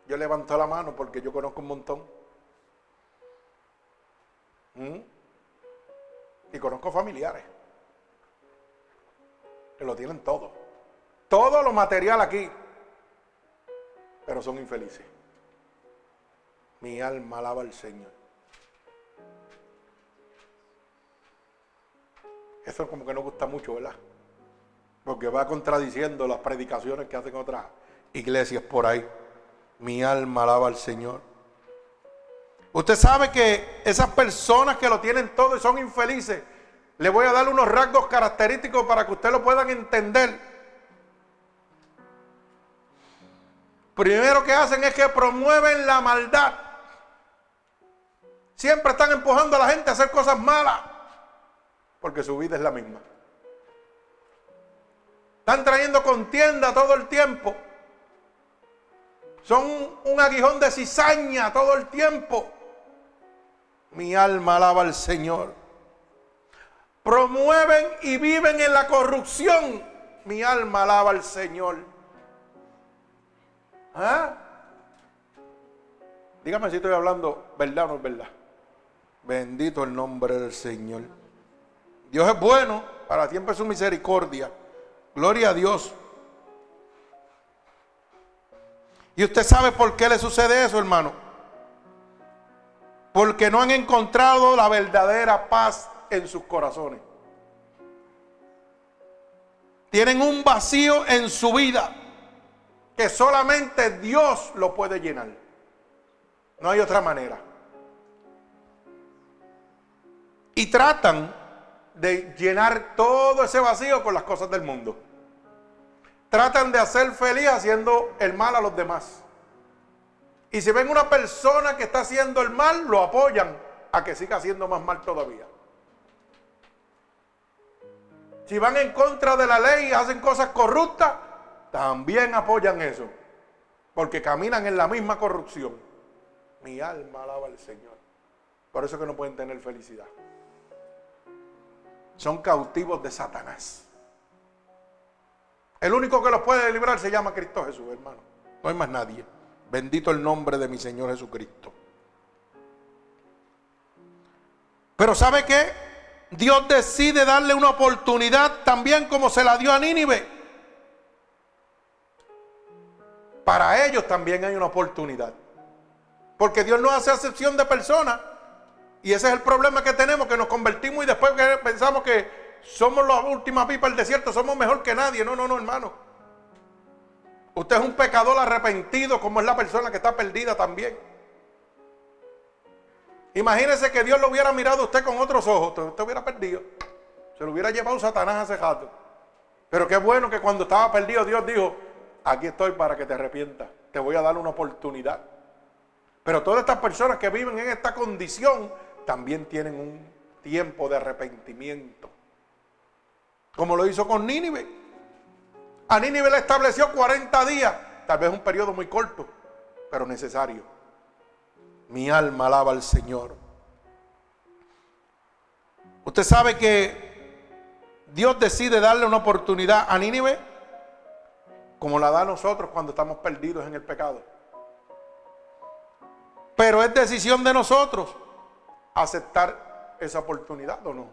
Yo levanto la mano porque yo conozco un montón. ¿Mm? Y conozco familiares que lo tienen todo. Todo lo material aquí. Pero son infelices. Mi alma alaba al Señor. Eso como que no gusta mucho, ¿verdad? Porque va contradiciendo las predicaciones que hacen otras iglesias por ahí. Mi alma alaba al Señor. Usted sabe que esas personas que lo tienen todo y son infelices, le voy a dar unos rasgos característicos para que usted lo puedan entender. Primero que hacen es que promueven la maldad. Siempre están empujando a la gente a hacer cosas malas, porque su vida es la misma. Están trayendo contienda todo el tiempo. Son un aguijón de cizaña todo el tiempo. Mi alma alaba al Señor. Promueven y viven en la corrupción. Mi alma alaba al Señor. ¿Ah? Dígame si estoy hablando verdad o no es verdad. Bendito el nombre del Señor. Dios es bueno, para siempre su misericordia. Gloria a Dios. Y usted sabe por qué le sucede eso, hermano. Porque no han encontrado la verdadera paz en sus corazones. Tienen un vacío en su vida que solamente Dios lo puede llenar. No hay otra manera. Y tratan de llenar todo ese vacío con las cosas del mundo. Tratan de hacer feliz haciendo el mal a los demás. Y si ven una persona que está haciendo el mal, lo apoyan a que siga haciendo más mal todavía. Si van en contra de la ley y hacen cosas corruptas, también apoyan eso. Porque caminan en la misma corrupción. Mi alma alaba al Señor. Por eso que no pueden tener felicidad. Son cautivos de Satanás. El único que los puede librar se llama Cristo Jesús, hermano. No hay más nadie. Bendito el nombre de mi Señor Jesucristo. Pero ¿sabe qué? Dios decide darle una oportunidad también como se la dio a Nínive. Para ellos también hay una oportunidad. Porque Dios no hace acepción de personas. Y ese es el problema que tenemos, que nos convertimos y después pensamos que somos la última pipa del desierto, somos mejor que nadie. No, no, no, hermano. Usted es un pecador arrepentido, como es la persona que está perdida también. Imagínese que Dios lo hubiera mirado a usted con otros ojos, usted hubiera perdido. Se lo hubiera llevado Satanás hace rato. Pero qué bueno que cuando estaba perdido Dios dijo, aquí estoy para que te arrepientas, te voy a dar una oportunidad. Pero todas estas personas que viven en esta condición también tienen un tiempo de arrepentimiento. Como lo hizo con Nínive. A Nínive le estableció 40 días, tal vez un periodo muy corto, pero necesario. Mi alma alaba al Señor. Usted sabe que Dios decide darle una oportunidad a Nínive como la da a nosotros cuando estamos perdidos en el pecado. Pero es decisión de nosotros aceptar esa oportunidad o no?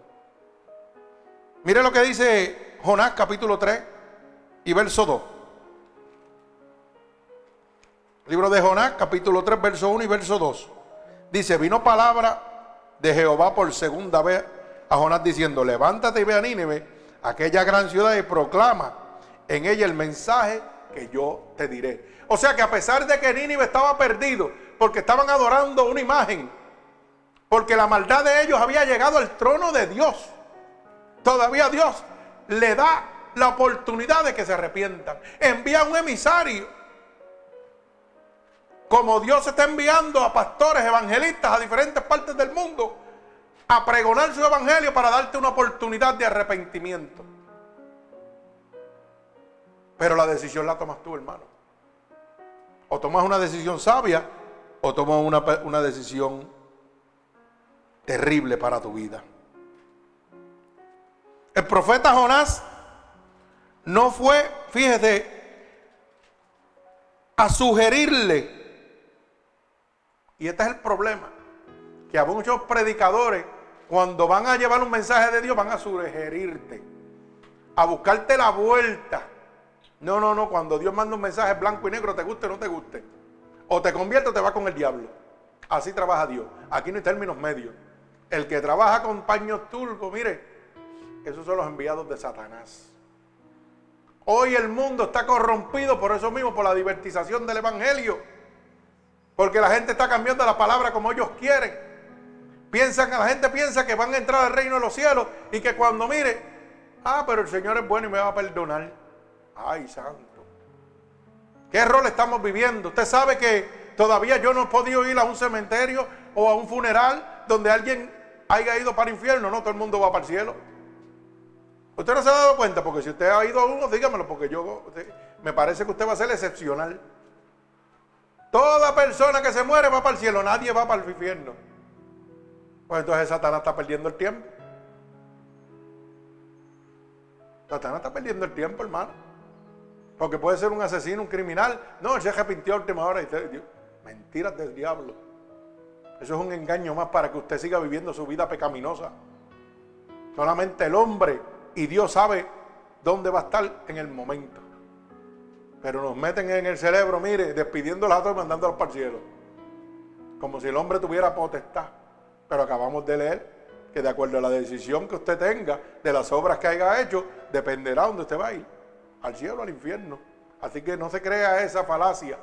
Mire lo que dice Jonás capítulo 3 y verso 2. Libro de Jonás capítulo 3 verso 1 y verso 2. Dice, vino palabra de Jehová por segunda vez a Jonás diciendo, levántate y ve a Nínive, aquella gran ciudad, y proclama en ella el mensaje que yo te diré. O sea que a pesar de que Nínive estaba perdido, porque estaban adorando una imagen, porque la maldad de ellos había llegado al trono de Dios, todavía Dios le da la oportunidad de que se arrepientan. Envía un emisario. Como Dios está enviando a pastores evangelistas a diferentes partes del mundo a pregonar su evangelio para darte una oportunidad de arrepentimiento. Pero la decisión la tomas tú, hermano. O tomas una decisión sabia o tomas una, una decisión terrible para tu vida. El profeta Jonás no fue, fíjese, a sugerirle. Y este es el problema, que a muchos predicadores, cuando van a llevar un mensaje de Dios, van a sugerirte, a buscarte la vuelta. No, no, no, cuando Dios manda un mensaje blanco y negro, te guste o no te guste. O te convierte o te va con el diablo. Así trabaja Dios. Aquí no hay términos medios. El que trabaja con paños turcos, mire, esos son los enviados de Satanás. Hoy el mundo está corrompido por eso mismo, por la divertización del Evangelio. Porque la gente está cambiando la palabra como ellos quieren. Piensan, la gente piensa que van a entrar al reino de los cielos y que cuando mire, ah, pero el Señor es bueno y me va a perdonar. Ay, santo. ¿Qué rol estamos viviendo? Usted sabe que todavía yo no he podido ir a un cementerio o a un funeral donde alguien haya ido para el infierno. No, todo el mundo va para el cielo. Usted no se ha dado cuenta, porque si usted ha ido a uno, dígamelo, porque yo me parece que usted va a ser excepcional. Toda persona que se muere va para el cielo, nadie va para el infierno. Pues entonces Satanás está perdiendo el tiempo. Satanás está perdiendo el tiempo, hermano. Porque puede ser un asesino, un criminal. No, él se arrepintió a última hora. Y mentiras del diablo. Eso es un engaño más para que usted siga viviendo su vida pecaminosa. Solamente el hombre y Dios sabe dónde va a estar en el momento. Pero nos meten en el cerebro, mire, despidiendo a otros y mandándolos para el cielo. Como si el hombre tuviera potestad. Pero acabamos de leer que de acuerdo a la decisión que usted tenga, de las obras que haya hecho, dependerá dónde usted va a ir. Al cielo o al infierno. Así que no se crea esa falacia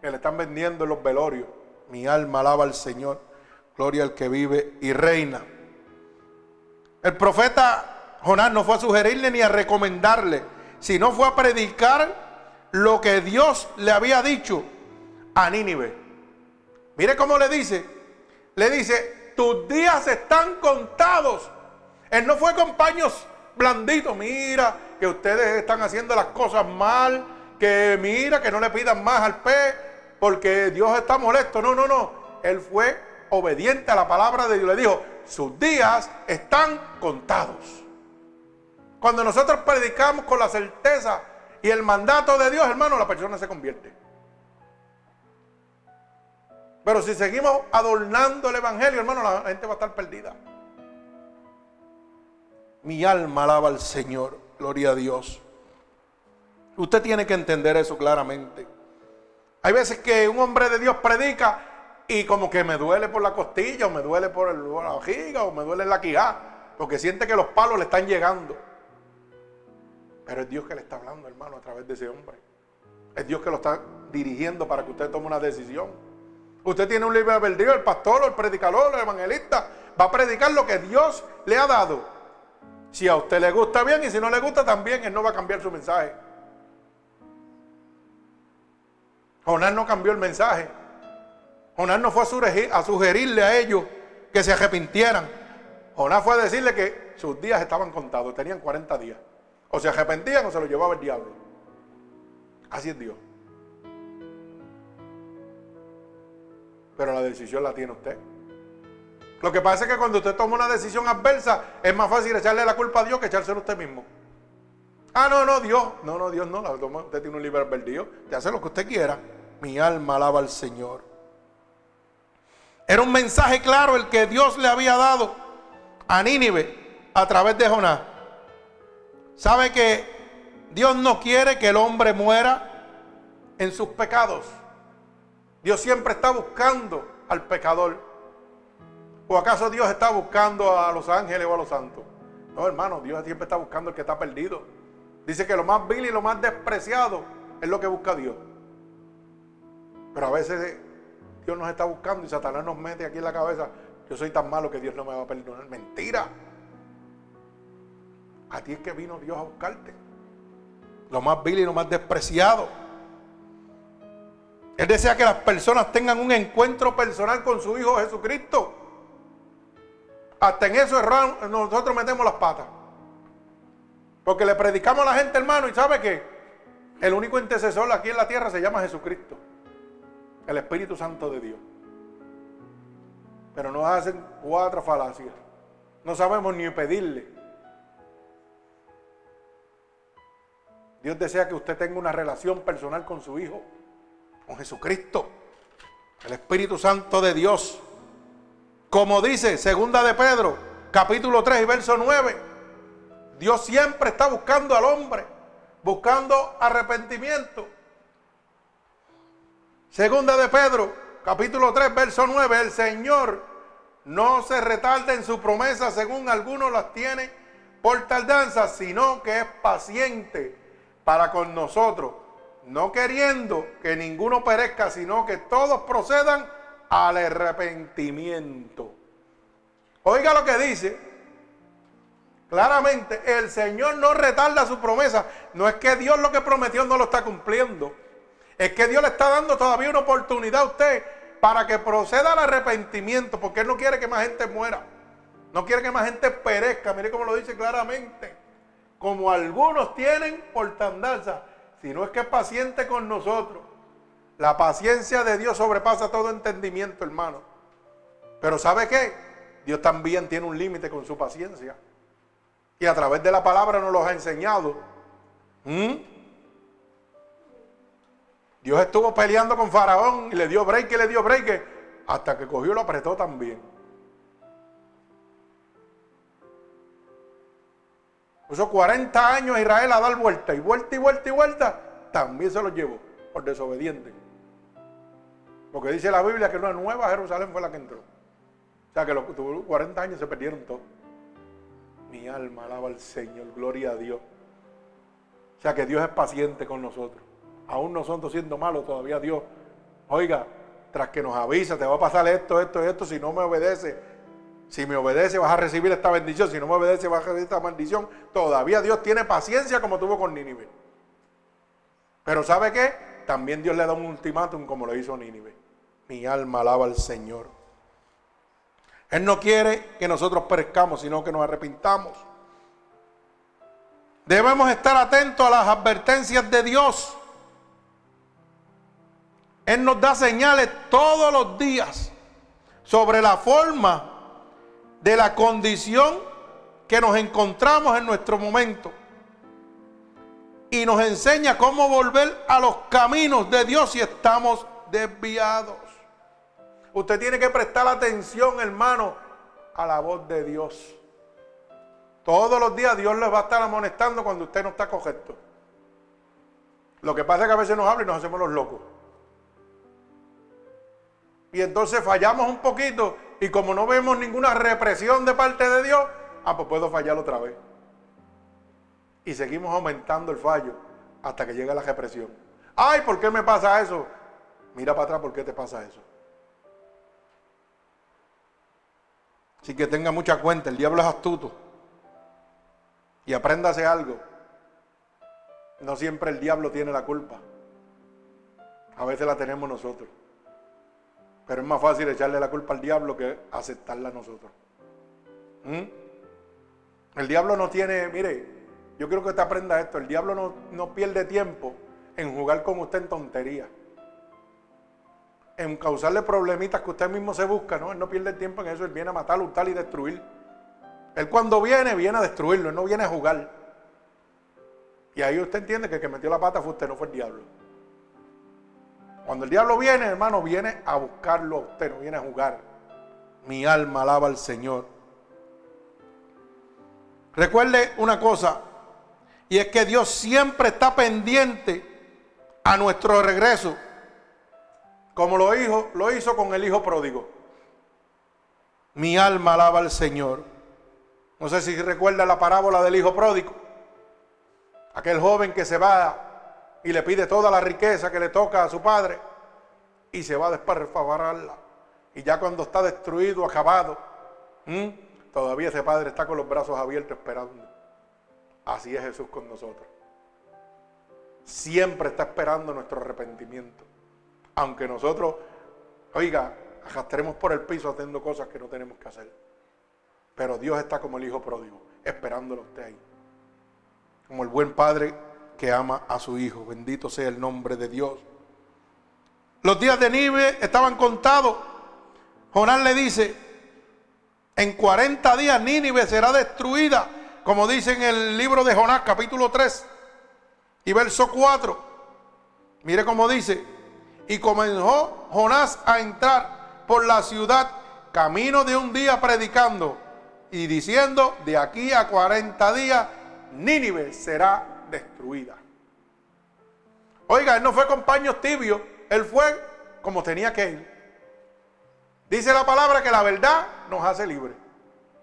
que le están vendiendo en los velorios. Mi alma alaba al Señor. Gloria al que vive y reina. El profeta Jonás no fue a sugerirle ni a recomendarle, sino fue a predicar lo que Dios le había dicho a Nínive. Mire cómo le dice. Le dice, tus días están contados. Él no fue con paños blanditos. Mira que ustedes están haciendo las cosas mal. Que mira que no le pidan más al pez porque Dios está molesto. No, no, no. Él fue obediente a la palabra de Dios. Le dijo, sus días están contados. Cuando nosotros predicamos con la certeza y el mandato de Dios, hermano, la persona se convierte. Pero si seguimos adornando el Evangelio, hermano, la gente va a estar perdida. Mi alma alaba al Señor, gloria a Dios. Usted tiene que entender eso claramente. Hay veces que un hombre de Dios predica y como que me duele por la costilla, o me duele por la ojiga, o me duele la quijá, porque siente que los palos le están llegando. Pero es Dios que le está hablando, hermano, a través de ese hombre. Es Dios que lo está dirigiendo para que usted tome una decisión. Usted tiene un libre albedrío, el pastor, el predicador, el evangelista, va a predicar lo que Dios le ha dado. Si a usted le gusta bien y si no le gusta también, él no va a cambiar su mensaje. Jonás no cambió el mensaje. Jonás no fue a sugerirle a ellos que se arrepintieran. Jonás fue a decirle que sus días estaban contados, tenían 40 días. O se arrepentían o se lo llevaba el diablo. Así es Dios. Pero la decisión la tiene usted. Lo que pasa es que cuando usted toma una decisión adversa, es más fácil echarle la culpa a Dios que echárselo a usted mismo. Ah, no, no, Dios. No, no, Dios no. Usted tiene un libre albedrío. Te hace lo que usted quiera. Mi alma alaba al Señor. Era un mensaje claro el que Dios le había dado a Nínive a través de Jonás. ¿Sabe que Dios no quiere que el hombre muera en sus pecados? Dios siempre está buscando al pecador. ¿O acaso Dios está buscando a los ángeles o a los santos? No, hermano, Dios siempre está buscando al que está perdido. Dice que lo más vil y lo más despreciado es lo que busca Dios. Pero a veces Dios nos está buscando y Satanás nos mete aquí en la cabeza, yo soy tan malo que Dios no me va a perdonar. Mentira. A ti es que vino Dios a buscarte. Lo más vil y lo más despreciado. Él desea que las personas tengan un encuentro personal con su Hijo Jesucristo. Hasta en eso nosotros metemos las patas. Porque le predicamos a la gente, hermano, y sabe que el único intercesor aquí en la tierra se llama Jesucristo el Espíritu Santo de Dios. Pero nos hacen cuatro falacias. No sabemos ni pedirle. Dios desea que usted tenga una relación personal con su Hijo, con Jesucristo, el Espíritu Santo de Dios. Como dice Segunda de Pedro, capítulo 3 y verso 9, Dios siempre está buscando al hombre, buscando arrepentimiento. Segunda de Pedro, capítulo 3, verso 9, el Señor no se retarda en su promesa según algunos las tienen por tardanza, sino que es paciente para con nosotros, no queriendo que ninguno perezca, sino que todos procedan al arrepentimiento. Oiga lo que dice. Claramente, el Señor no retarda su promesa. No es que Dios lo que prometió no lo está cumpliendo. Es que Dios le está dando todavía una oportunidad a usted para que proceda al arrepentimiento, porque Él no quiere que más gente muera. No quiere que más gente perezca. Mire cómo lo dice claramente. Como algunos tienen por tandanza, si no es que es paciente con nosotros. La paciencia de Dios sobrepasa todo entendimiento, hermano. Pero ¿sabe qué? Dios también tiene un límite con su paciencia. Y a través de la palabra nos lo ha enseñado. ¿Mm? Dios estuvo peleando con Faraón y le dio break y le dio break hasta que cogió y lo apretó también. Puso 40 años a Israel a dar vuelta y vuelta y vuelta y vuelta. También se lo llevó por desobediente. Porque dice la Biblia que una nueva Jerusalén fue la que entró. O sea que los 40 años se perdieron todos. Mi alma alaba al Señor, gloria a Dios. O sea que Dios es paciente con nosotros aún nosotros siendo malos, todavía Dios, oiga, tras que nos avisa, te va a pasar esto, esto, esto, si no me obedece, si me obedece vas a recibir esta bendición, si no me obedece vas a recibir esta maldición, todavía Dios tiene paciencia como tuvo con Nínive. Pero ¿sabe qué? También Dios le da un ultimátum como lo hizo Nínive. Mi alma alaba al Señor. Él no quiere que nosotros perezcamos, sino que nos arrepintamos. Debemos estar atentos a las advertencias de Dios. Él nos da señales todos los días sobre la forma de la condición que nos encontramos en nuestro momento. Y nos enseña cómo volver a los caminos de Dios si estamos desviados. Usted tiene que prestar atención, hermano, a la voz de Dios. Todos los días Dios les va a estar amonestando cuando usted no está correcto. Lo que pasa es que a veces nos habla y nos hacemos los locos. Y entonces fallamos un poquito y como no vemos ninguna represión de parte de Dios, ah, pues puedo fallar otra vez. Y seguimos aumentando el fallo hasta que llega la represión. Ay, ¿por qué me pasa eso? Mira para atrás, ¿por qué te pasa eso? Así que tenga mucha cuenta, el diablo es astuto. Y apréndase algo. No siempre el diablo tiene la culpa. A veces la tenemos nosotros. Pero es más fácil echarle la culpa al diablo que aceptarla a nosotros. ¿Mm? El diablo no tiene, mire, yo quiero que usted aprenda esto, el diablo no, no pierde tiempo en jugar con usted en tontería. En causarle problemitas que usted mismo se busca, ¿no? Él no pierde tiempo en eso, él viene a matar, hurtar y destruir. Él cuando viene, viene a destruirlo, él no viene a jugar. Y ahí usted entiende que el que metió la pata fue usted, no fue el diablo. Cuando el diablo viene, hermano, viene a buscarlo a usted, no viene a jugar. Mi alma alaba al Señor. Recuerde una cosa, y es que Dios siempre está pendiente a nuestro regreso, como lo hizo, lo hizo con el Hijo pródigo. Mi alma alaba al Señor. No sé si recuerda la parábola del Hijo pródigo. Aquel joven que se va y le pide toda la riqueza que le toca a su padre y se va a desparrafarla. Y ya cuando está destruido, acabado, todavía ese padre está con los brazos abiertos esperando. Así es Jesús con nosotros. Siempre está esperando nuestro arrepentimiento. Aunque nosotros, oiga, arrastremos por el piso haciendo cosas que no tenemos que hacer. Pero Dios está como el hijo pródigo, esperándolo a usted ahí. Como el buen padre que ama a su hijo. Bendito sea el nombre de Dios. Los días de Nive estaban contados. Jonás le dice, en 40 días Nínive será destruida como dice en el libro de Jonás capítulo 3 y verso 4. Mire cómo dice, y comenzó Jonás a entrar por la ciudad camino de un día predicando y diciendo, de aquí a 40 días Nínive será destruida. Oiga, él no fue con paños tibios, él fue como tenía que ir. Dice la palabra que la verdad nos hace libres.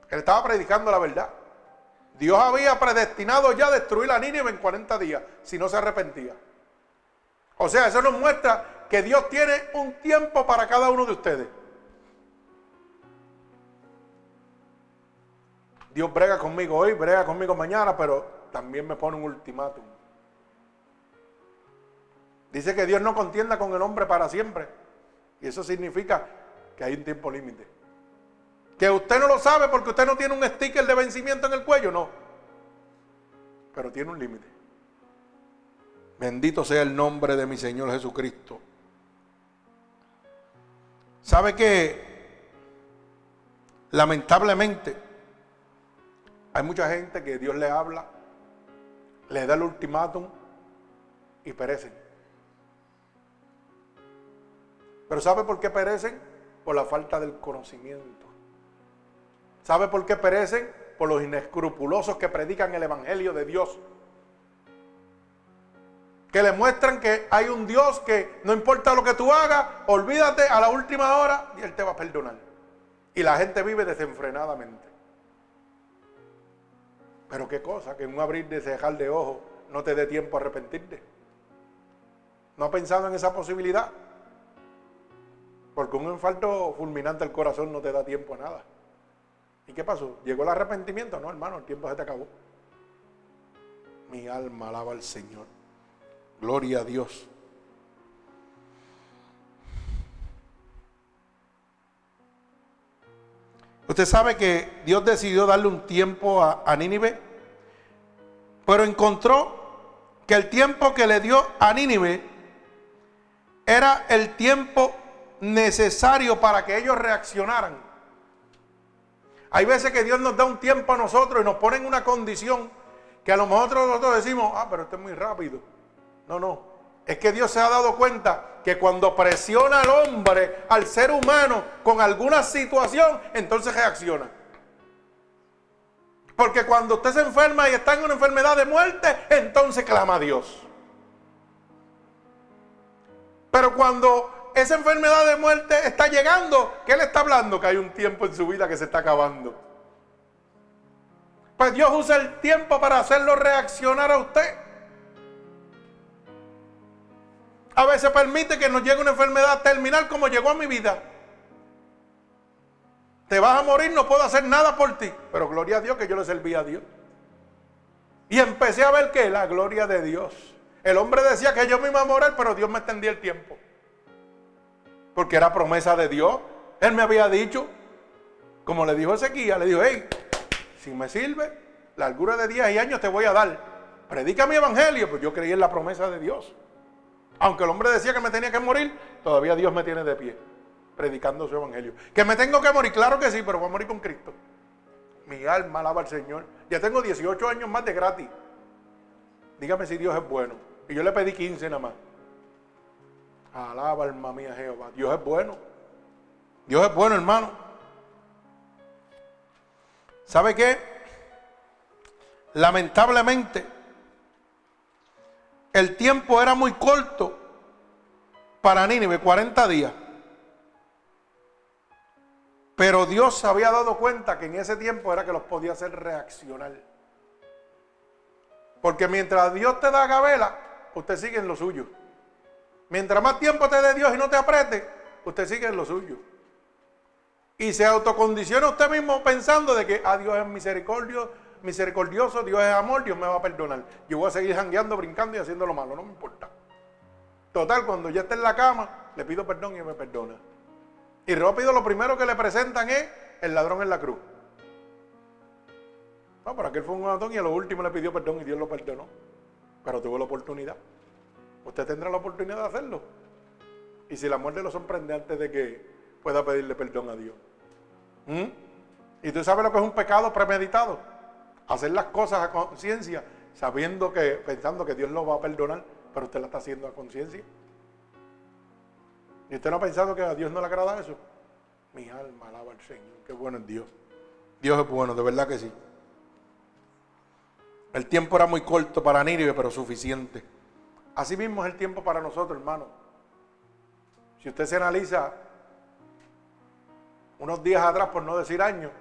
Él estaba predicando la verdad. Dios había predestinado ya destruir a Nínive en 40 días si no se arrepentía. O sea, eso nos muestra que Dios tiene un tiempo para cada uno de ustedes. Dios brega conmigo hoy, brega conmigo mañana, pero también me pone un ultimátum. Dice que Dios no contienda con el hombre para siempre. Y eso significa que hay un tiempo límite. Que usted no lo sabe porque usted no tiene un sticker de vencimiento en el cuello, no. Pero tiene un límite. Bendito sea el nombre de mi Señor Jesucristo. ¿Sabe que lamentablemente hay mucha gente que Dios le habla, le da el ultimátum y perecen? Pero ¿sabe por qué perecen? Por la falta del conocimiento. ¿Sabe por qué perecen? Por los inescrupulosos que predican el Evangelio de Dios. Que le muestran que hay un Dios que no importa lo que tú hagas, olvídate a la última hora y Él te va a perdonar. Y la gente vive desenfrenadamente. Pero qué cosa, que en un abrir de cejar de ojo no te dé tiempo a arrepentirte. ¿No ha pensado en esa posibilidad? Porque un infarto fulminante al corazón no te da tiempo a nada. ¿Y qué pasó? ¿Llegó el arrepentimiento? No, hermano, el tiempo se te acabó. Mi alma alaba al Señor. Gloria a Dios. Usted sabe que Dios decidió darle un tiempo a, Nínive, pero encontró que el tiempo que le dio a Nínive era el tiempo necesario para que ellos reaccionaran. Hay veces que Dios nos da un tiempo a nosotros y nos pone en una condición que a lo mejor nosotros decimos, ah, pero esto es muy rápido. No, no. Es que Dios se ha dado cuenta que cuando presiona al hombre, al ser humano, con alguna situación, entonces reacciona. Porque cuando usted se enferma y está en una enfermedad de muerte, entonces clama a Dios. Pero cuando esa enfermedad de muerte está llegando, ¿qué le está hablando? Que hay un tiempo en su vida que se está acabando. Pues Dios usa el tiempo para hacerlo reaccionar a usted. A veces permite que nos llegue una enfermedad terminal como llegó a mi vida. Te vas a morir, no puedo hacer nada por ti. Pero gloria a Dios que yo le serví a Dios. Y empecé a ver que la gloria de Dios. El hombre decía que yo me iba a morir, pero Dios me extendía el tiempo porque era promesa de Dios. Él me había dicho, como le dijo Ezequiel, le dijo, hey, si me sirve, la largura de días y años te voy a dar. Predica mi evangelio, pues yo creí en la promesa de Dios. Aunque el hombre decía que me tenía que morir, todavía Dios me tiene de pie, predicando su evangelio. Que me tengo que morir, claro que sí, pero voy a morir con Cristo. Mi alma alaba al Señor. Ya tengo 18 años más de gratis. Dígame si Dios es bueno. Y yo le pedí 15 nada más. Alaba alma mía Jehová. Dios es bueno. Dios es bueno, hermano. ¿Sabe qué? Lamentablemente, el tiempo era muy corto para Nínive, 40 días. Pero Dios se había dado cuenta que en ese tiempo era que los podía hacer reaccionar. Porque mientras Dios te da gabela, usted sigue en lo suyo. Mientras más tiempo te dé Dios y no te apriete, usted sigue en lo suyo. Y se autocondiciona usted mismo pensando de que ah, Dios es misericordio, misericordioso, Dios es amor, Dios me va a perdonar. Yo voy a seguir jangueando, brincando y haciendo lo malo, no me importa. Total, cuando ya esté en la cama, le pido perdón y me perdona. Y rápido lo primero que le presentan es el ladrón en la cruz. No, pero aquel fue un ladrón y a lo último le pidió perdón y Dios lo perdonó. Pero tuvo la oportunidad. Usted tendrá la oportunidad de hacerlo. Y si la muerte lo sorprende antes de que pueda pedirle perdón a Dios. ¿Mm? ¿Y tú sabes lo que es un pecado premeditado? Hacer las cosas a conciencia, sabiendo que, pensando que Dios lo va a perdonar, pero usted la está haciendo a conciencia. ¿Y usted no ha pensado que a Dios no le agrada eso? Mi alma alaba al Señor. Qué bueno es Dios. Dios es bueno, de verdad que sí. El tiempo era muy corto para Nínive, pero suficiente. Así mismo es el tiempo para nosotros, hermano. Si usted se analiza unos días atrás, por no decir años,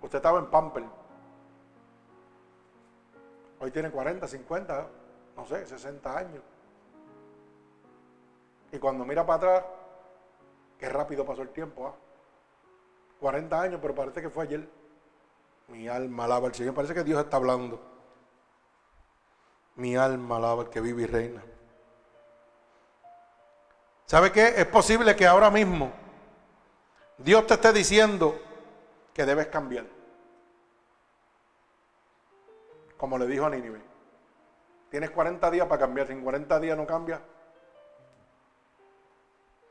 usted estaba en Pamper. Hoy tiene 40, 50, no sé, 60 años. Y cuando mira para atrás, qué rápido pasó el tiempo. 40 ¿ah? años, pero parece que fue ayer. Mi alma alaba al Señor. Parece que Dios está hablando. Mi alma alaba al que vive y reina. ¿Sabe qué? Es posible que ahora mismo Dios te esté diciendo que debes cambiar. Como le dijo a Nínive. Tienes 40 días para cambiar. Si en 40 días no cambia,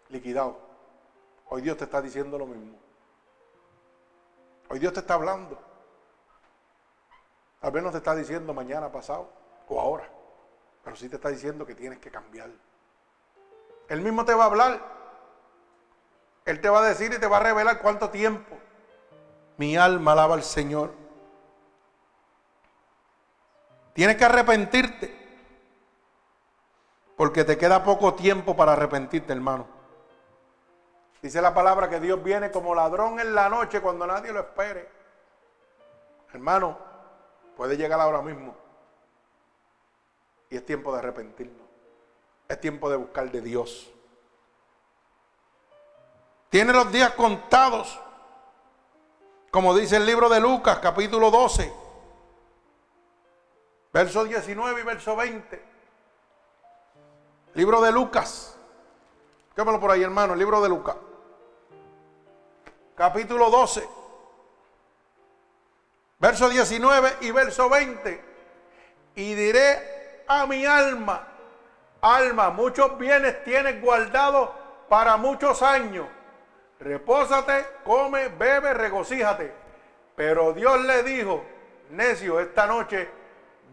liquidado. Hoy Dios te está diciendo lo mismo. Hoy Dios te está hablando. Tal vez no te está diciendo mañana, pasado o ahora, pero sí te está diciendo que tienes que cambiar. Él mismo te va a hablar. Él te va a decir y te va a revelar cuánto tiempo. Mi alma alaba al Señor. Tienes que arrepentirte. Porque te queda poco tiempo para arrepentirte, hermano. Dice la palabra que Dios viene como ladrón en la noche cuando nadie lo espere. Hermano, puede llegar ahora mismo. Y es tiempo de arrepentirnos. Es tiempo de buscar de Dios. Tiene los días contados. Como dice el libro de Lucas, capítulo 12. Verso 19 y verso 20. Libro de Lucas. Quémalo por ahí, hermano, el libro de Lucas capítulo 12, verso 19 y verso 20. Y diré a mi alma, alma, muchos bienes tienes guardados para muchos años. Repósate, come, bebe, regocíjate. Pero Dios le dijo, necio, esta noche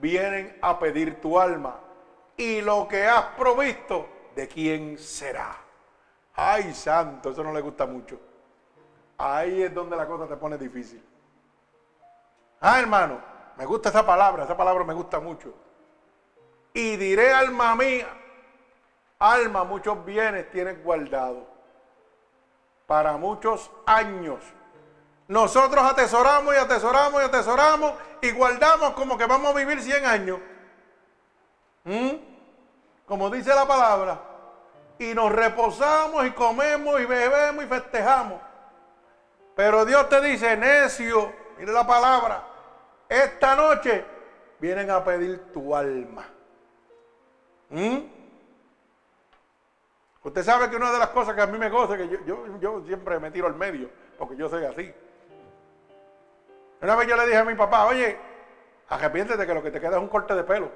vienen a pedir tu alma. Y lo que has provisto, ¿de quién será? Ay, santo, eso no le gusta mucho. Ahí es donde la cosa te pone difícil. Ah, hermano, me gusta esa palabra, esa palabra me gusta mucho. Y diré, alma mía, alma, muchos bienes tienes guardado para muchos años. Nosotros atesoramos y atesoramos y atesoramos y guardamos como que vamos a vivir 100 años. ¿Mm? Como dice la palabra. Y nos reposamos y comemos y bebemos y festejamos. Pero Dios te dice, necio, mire la palabra, esta noche vienen a pedir tu alma. ¿Mm? Usted sabe que una de las cosas que a mí me goza, que yo, yo, siempre me tiro al medio, porque yo soy así. Una vez yo le dije a mi papá, oye, arrepiéntete que lo que te queda es un corte de pelo.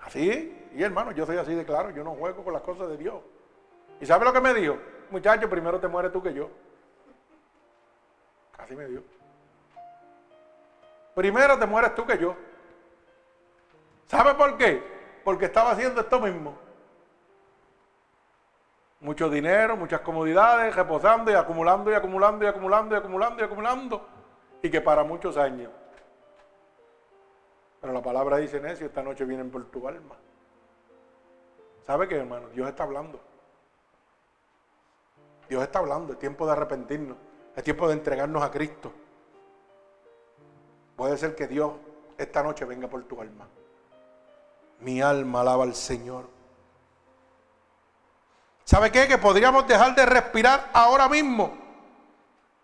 Así, y hermano, yo soy así de claro, yo no juego con las cosas de Dios. ¿Y sabe lo que me dijo? Muchacho, primero te mueres tú que yo. Así me dio. Primero te mueres tú que yo. ¿Sabe por qué? Porque estaba haciendo esto mismo. Mucho dinero, muchas comodidades, reposando y acumulando y acumulando y acumulando y acumulando y acumulando. Y que para muchos años. Pero la palabra dice necio, esta noche vienen por tu alma. ¿Sabe qué, hermano? Dios está hablando. Dios está hablando, es tiempo de arrepentirnos, es tiempo de entregarnos a Cristo. Puede ser que Dios esta noche venga por tu alma. Mi alma alaba al Señor. ¿Sabe qué? Que podríamos dejar de respirar ahora mismo.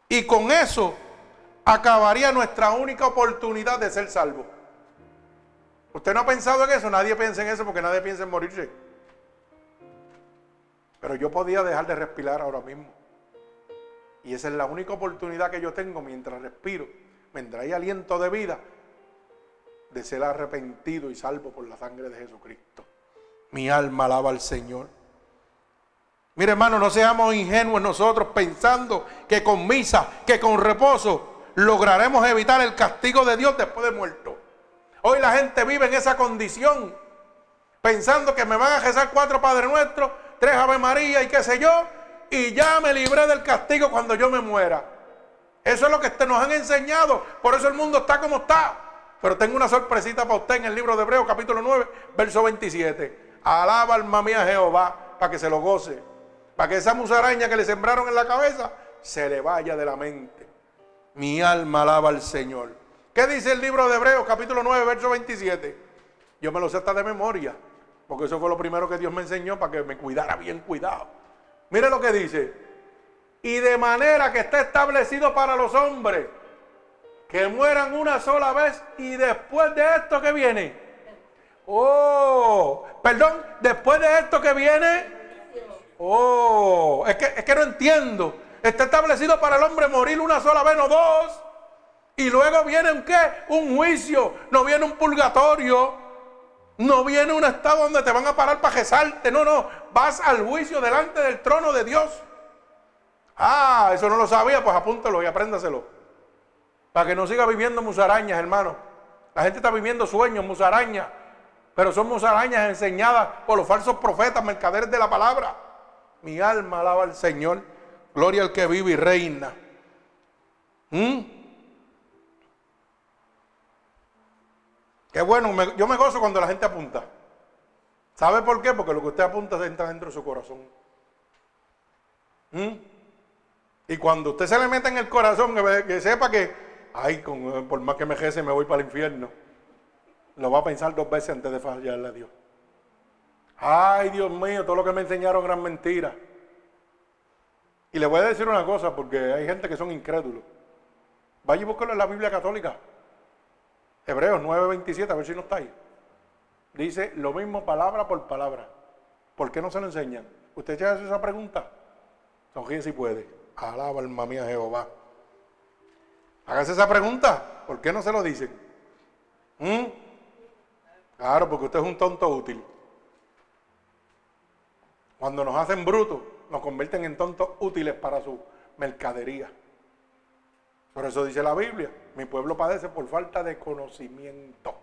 Y con eso acabaría nuestra única oportunidad de ser salvo. ¿Usted no ha pensado en eso? Nadie piensa en eso porque nadie piensa en morirse. Pero yo podía dejar de respirar ahora mismo. Y esa es la única oportunidad que yo tengo mientras respiro. Mientras hay aliento de vida, de ser arrepentido y salvo por la sangre de Jesucristo. Mi alma alaba al Señor. Mire hermano, no seamos ingenuos nosotros pensando que con misa, que con reposo, lograremos evitar el castigo de Dios después de muerto. Hoy la gente vive en esa condición, pensando que me van a rezar cuatro Padres Nuestros, tres Ave María y qué sé yo, y ya me libré del castigo cuando yo me muera. Eso es lo que nos han enseñado, por eso el mundo está como está. Pero tengo una sorpresita para usted en el libro de Hebreos, capítulo 9, verso 27. Alaba alma mía Jehová para que se lo goce, para que esa musaraña que le sembraron en la cabeza se le vaya de la mente. Mi alma alaba al Señor. ¿Qué dice el libro de Hebreos, capítulo 9, verso 27? Yo me lo sé hasta de memoria. Porque eso fue lo primero que Dios me enseñó para que me cuidara bien cuidado. Mire lo que dice. Y de manera que está establecido para los hombres que mueran una sola vez y después de esto que viene. Oh, perdón, después de esto que viene. Oh, es que, es que no entiendo. Está establecido para el hombre morir una sola vez, no dos. Y luego viene un qué? Un juicio. No viene un purgatorio. No viene un estado donde te van a parar para rezarte. No, no. Vas al juicio delante del trono de Dios. Ah, eso no lo sabía, pues apúntalo y apréndaselo. Para que no siga viviendo musarañas, hermano. La gente está viviendo sueños, musarañas. Pero son musarañas enseñadas por los falsos profetas, mercaderes de la palabra. Mi alma alaba al Señor. Gloria al que vive y reina. ¿Mm? Qué bueno, yo me gozo cuando la gente apunta. ¿Sabe por qué? Porque lo que usted apunta entra dentro de su corazón. ¿Mm? Y cuando usted se le mete en el corazón, que, sepa que, ay, con, por más que me jese, me voy para el infierno. Lo va a pensar dos veces antes de fallarle a Dios. Ay, Dios mío, todo lo que me enseñaron eran mentiras. Y le voy a decir una cosa, porque hay gente que son incrédulos. Vaya y búsquelo en la Biblia católica. Hebreos 9:27, a ver si no está ahí. Dice lo mismo palabra por palabra. ¿Por qué no se lo enseñan? ¿Usted ya hace esa pregunta? Sonríe si puede. Alaba alma mía Jehová. Hágase esa pregunta. ¿Por qué no se lo dicen? ¿Mm? Claro, porque usted es un tonto útil. Cuando nos hacen brutos, nos convierten en tontos útiles para su mercadería. Por eso dice la Biblia, mi pueblo padece por falta de conocimiento,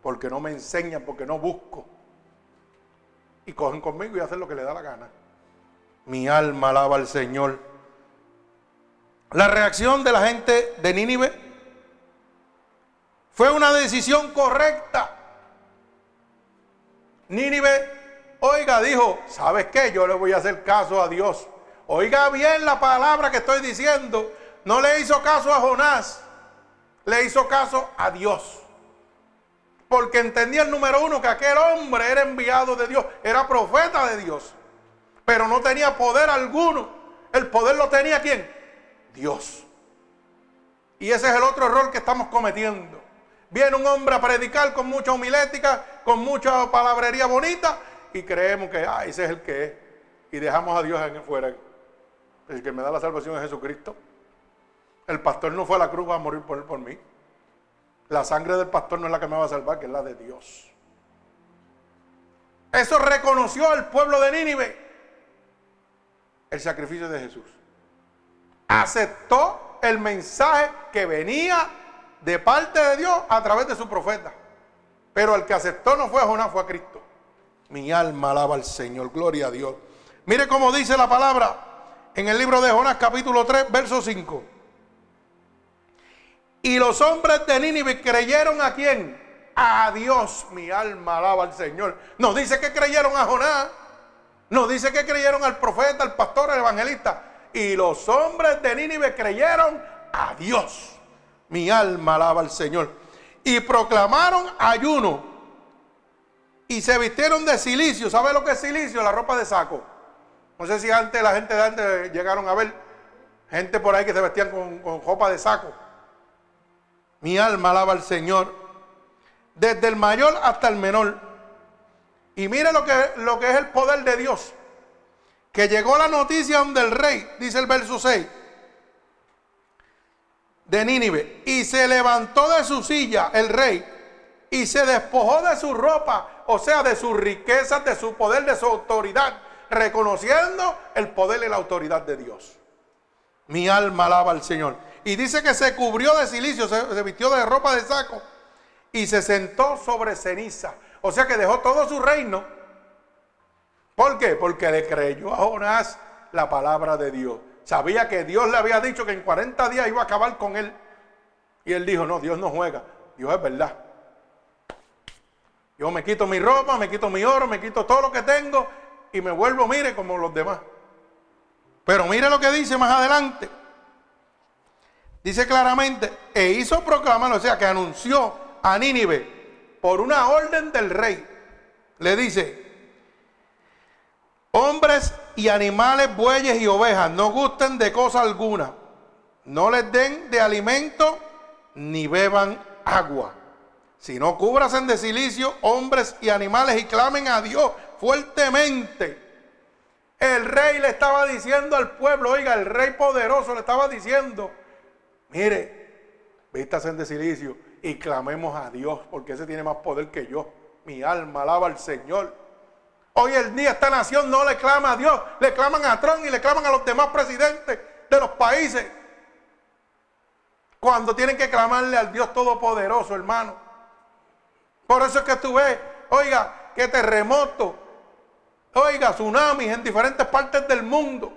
porque no me enseñan, porque no busco. Y cogen conmigo y hacen lo que le da la gana. Mi alma alaba al Señor. La reacción de la gente de Nínive fue una decisión correcta. Nínive, oiga, dijo, ¿sabes qué? Yo le voy a hacer caso a Dios. Oiga bien la palabra que estoy diciendo no le hizo caso a Jonás, le hizo caso a Dios. Porque entendía el número uno que aquel hombre era enviado de Dios, era profeta de Dios, pero no tenía poder alguno. El poder lo tenía quién? Dios. Y ese es el otro error que estamos cometiendo. Viene un hombre a predicar con mucha homilética, con mucha palabrería bonita, y creemos que ah, ese es el que es. Y dejamos a Dios en fuera. El que me da la salvación es Jesucristo. El pastor no fue a la cruz a morir por, por mí. La sangre del pastor no es la que me va a salvar, que es la de Dios. Eso reconoció el pueblo de Nínive. El sacrificio de Jesús. Aceptó el mensaje que venía de parte de Dios a través de su profeta. Pero el que aceptó no fue a Jonás, fue a Cristo. Mi alma alaba al Señor, gloria a Dios. Mire cómo dice la palabra en el libro de Jonás capítulo 3, verso 5. Y los hombres de Nínive creyeron a quién? A Dios. Mi alma alaba al Señor. No dice que creyeron a Jonás. No dice que creyeron al profeta, al pastor, al evangelista. Y los hombres de Nínive creyeron a Dios. Mi alma alaba al Señor. Y proclamaron ayuno. Y se vistieron de silicio. ¿Sabe lo que es silicio? La ropa de saco. No sé si antes la gente de antes llegaron a ver gente por ahí que se vestían con, ropa de saco. Mi alma alaba al Señor. Desde el mayor hasta el menor. Y mire lo que, lo que es el poder de Dios. Que llegó la noticia donde el rey, dice el verso 6, de Nínive, y se levantó de su silla el rey y se despojó de su ropa, o sea, de sus riquezas, de su poder, de su autoridad, reconociendo el poder y la autoridad de Dios. Mi alma alaba al Señor. Y dice que se cubrió de silicio, se, vistió de ropa de saco y se sentó sobre ceniza. O sea que dejó todo su reino. ¿Por qué? Porque le creyó a Jonás la palabra de Dios. Sabía que Dios le había dicho que en 40 días iba a acabar con él. Y él dijo, no, Dios no juega. Dios es verdad. Yo me quito mi ropa, me quito mi oro, me quito todo lo que tengo y me vuelvo, mire, como los demás. Pero mire lo que dice más adelante. Dice claramente, e hizo proclamar, o sea, que anunció a Nínive por una orden del rey. Le dice, hombres y animales, bueyes y ovejas, no gusten de cosa alguna. No les den de alimento ni beban agua. Sino cúbrasen de silicio hombres y animales y clamen a Dios fuertemente. El rey le estaba diciendo al pueblo, oiga, el rey poderoso le estaba diciendo, Mire, vístase de silicio y clamemos a Dios, porque ese tiene más poder que yo. Mi alma alaba al Señor. Hoy el día esta nación no le clama a Dios, le claman a Trump y le claman a los demás presidentes de los países. Cuando tienen que clamarle al Dios Todopoderoso, hermano. Por eso es que tú ves, oiga, que terremoto, oiga, tsunamis en diferentes partes del mundo.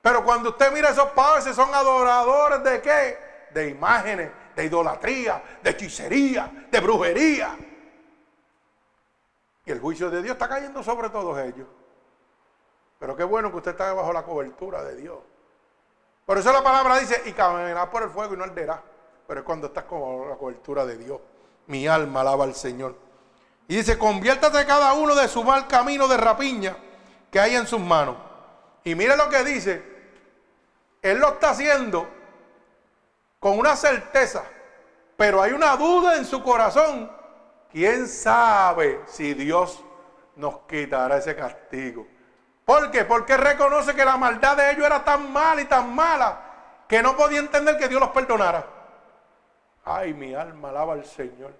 Pero cuando usted mira esos padres, son adoradores de qué? De imágenes, de idolatría, de hechicería, de brujería. Y el juicio de Dios está cayendo sobre todos ellos. Pero qué bueno que usted está bajo la cobertura de Dios. Por eso la palabra dice, y caminará por el fuego y no arderá. Pero es cuando estás con la cobertura de Dios. Mi alma alaba al Señor. Y dice, conviértate cada uno de su mal camino de rapiña que hay en sus manos. Y mire lo que dice, él lo está haciendo con una certeza, pero hay una duda en su corazón. ¿Quién sabe si Dios nos quitará ese castigo? ¿Por qué? Porque reconoce que la maldad de ellos era tan mala y tan mala que no podía entender que Dios los perdonara. Ay, mi alma alaba al Señor.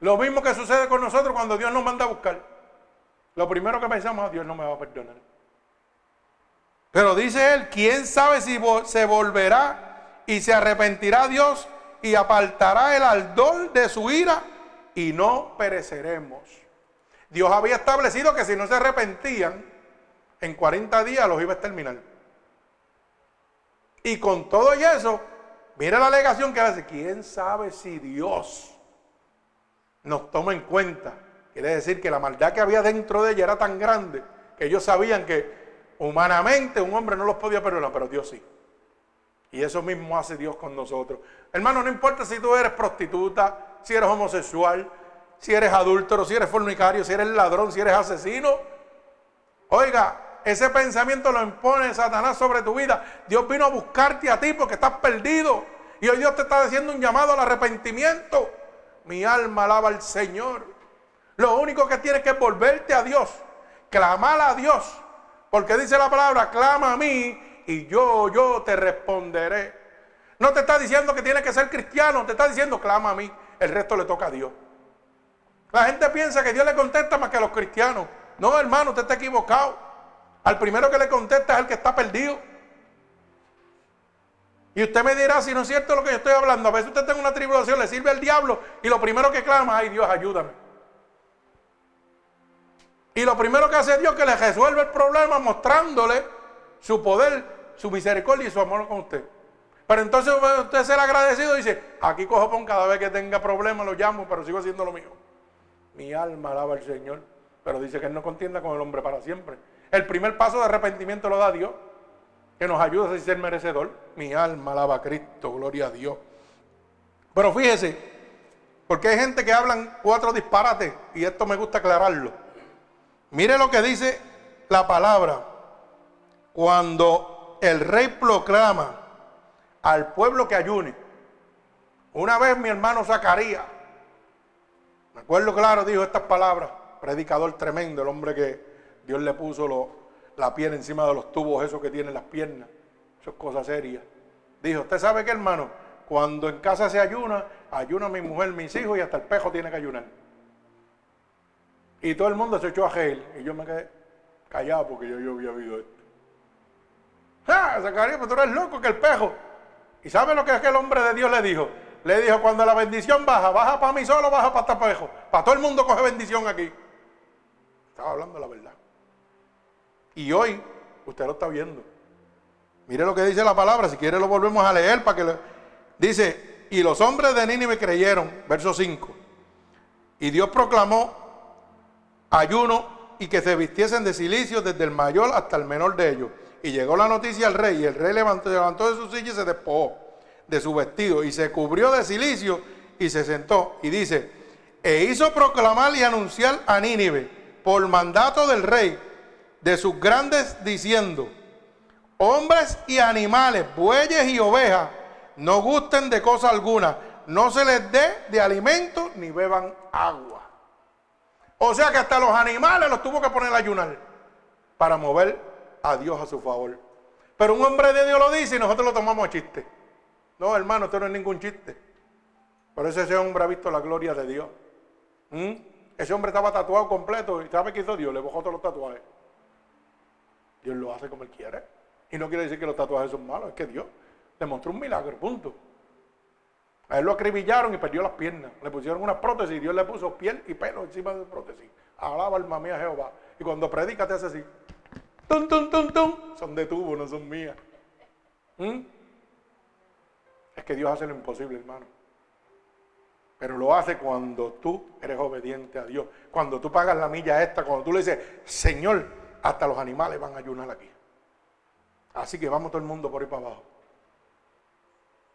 Lo mismo que sucede con nosotros cuando Dios nos manda a buscar. Lo primero que pensamos, ah, Dios no me va a perdonar. Pero dice él, ¿quién sabe si se volverá y se arrepentirá Dios y apartará el ardor de su ira y no pereceremos? Dios había establecido que si no se arrepentían, en 40 días los iba a exterminar. Y con todo y eso, mira la alegación que hace, ¿quién sabe si Dios nos toma en cuenta? Quiere decir que la maldad que había dentro de ella era tan grande que ellos sabían que Humanamente un hombre no los podía perdonar, pero Dios sí. Y eso mismo hace Dios con nosotros. Hermano, no importa si tú eres prostituta, si eres homosexual, si eres adúltero, si eres fornicario, si eres ladrón, si eres asesino. Oiga, ese pensamiento lo impone Satanás sobre tu vida. Dios vino a buscarte a ti porque estás perdido. Y hoy Dios te está haciendo un llamado al arrepentimiento. Mi alma alaba al Señor. Lo único que tienes que es volverte a Dios, clamar a Dios porque dice la palabra, clama a mí y yo, yo te responderé. No te está diciendo que tienes que ser cristiano, te está diciendo, clama a mí. El resto le toca a Dios. La gente piensa que Dios le contesta más que a los cristianos. No, hermano, usted está equivocado. Al primero que le contesta es el que está perdido. Y usted me dirá si no es cierto lo que yo estoy hablando. A veces usted tiene una tribulación, le sirve al diablo y lo primero que clama, ay Dios, ayúdame. Y lo primero que hace Dios es que le resuelve el problema mostrándole su poder, su misericordia y su amor con usted. Pero entonces usted ser agradecido dice, aquí cojo pon cada vez que tenga problemas, lo llamo, pero sigo haciendo lo mío. Mi alma alaba al Señor, pero dice que Él no contienda con el hombre para siempre. El primer paso de arrepentimiento lo da Dios, que nos ayuda a ser merecedor. Mi alma alaba a Cristo, gloria a Dios. Pero fíjese, porque hay gente que hablan cuatro disparates y esto me gusta aclararlo. Mire lo que dice la palabra. Cuando el rey proclama al pueblo que ayune. Una vez mi hermano Zacarías, me acuerdo claro, dijo estas palabras, predicador tremendo, el hombre que Dios le puso la piel encima de los tubos, esos que tienen las piernas, eso es cosa seria. Dijo, ¿usted sabe qué hermano? Cuando en casa se ayuna, ayuna mi mujer, mis hijos y hasta el pejo tiene que ayunar. Y todo el mundo se echó a gel y yo me quedé callado porque yo, yo había oído esto. ¡Ah! Zacarías, pero tú eres loco que el pejo. ¿Y sabe lo que aquel hombre de Dios le dijo? Le dijo, cuando la bendición baja, baja para mí solo, baja para Tapejo. Para todo el mundo coge bendición aquí. Estaba hablando la verdad. Y hoy, usted lo está viendo. Mire lo que dice la palabra, si quiere lo volvemos a leer para que le... Dice, y los hombres de Nínive creyeron, verso 5. Y Dios proclamó ayuno y que se vistiesen de silicio desde el mayor hasta el menor de ellos y llegó la noticia al rey, y el rey levantó, levantó de su silla y se despojó de su vestido, y se cubrió de silicio y se sentó. Y dice, e hizo proclamar y anunciar a Nínive, por mandato del rey, de sus grandes, diciendo, hombres y animales, bueyes y ovejas, no gusten de cosa alguna, no se les dé de alimento ni beban agua. O sea que hasta los animales los tuvo que poner a ayunar para mover a Dios a su favor. Pero un hombre de Dios lo dice y nosotros lo tomamos a chiste. No, hermano, esto no es ningún chiste. Por eso ese hombre ha visto la gloria de Dios. ¿Mm? Ese hombre estaba tatuado completo y ¿sabe qué hizo Dios? Le bajó todos los tatuajes. Dios lo hace como Él quiere. Y no quiere decir que los tatuajes son malos, es que Dios demostró un milagro, punto. A él lo acribillaron y perdió las piernas. Le pusieron una prótesis y Dios le puso piel y pelo encima de la prótesis. Alaba alma mía Jehová. Y cuando predica te hace así. Tum, tum, tum, tum. Son de tubo, no son mías. ¿Mm? Es que Dios hace lo imposible, hermano. Pero lo hace cuando tú eres obediente a Dios. Cuando tú pagas la milla esta, cuando tú le dices, Señor, hasta los animales van a ayunar aquí. Así que vamos todo el mundo por ahí para abajo.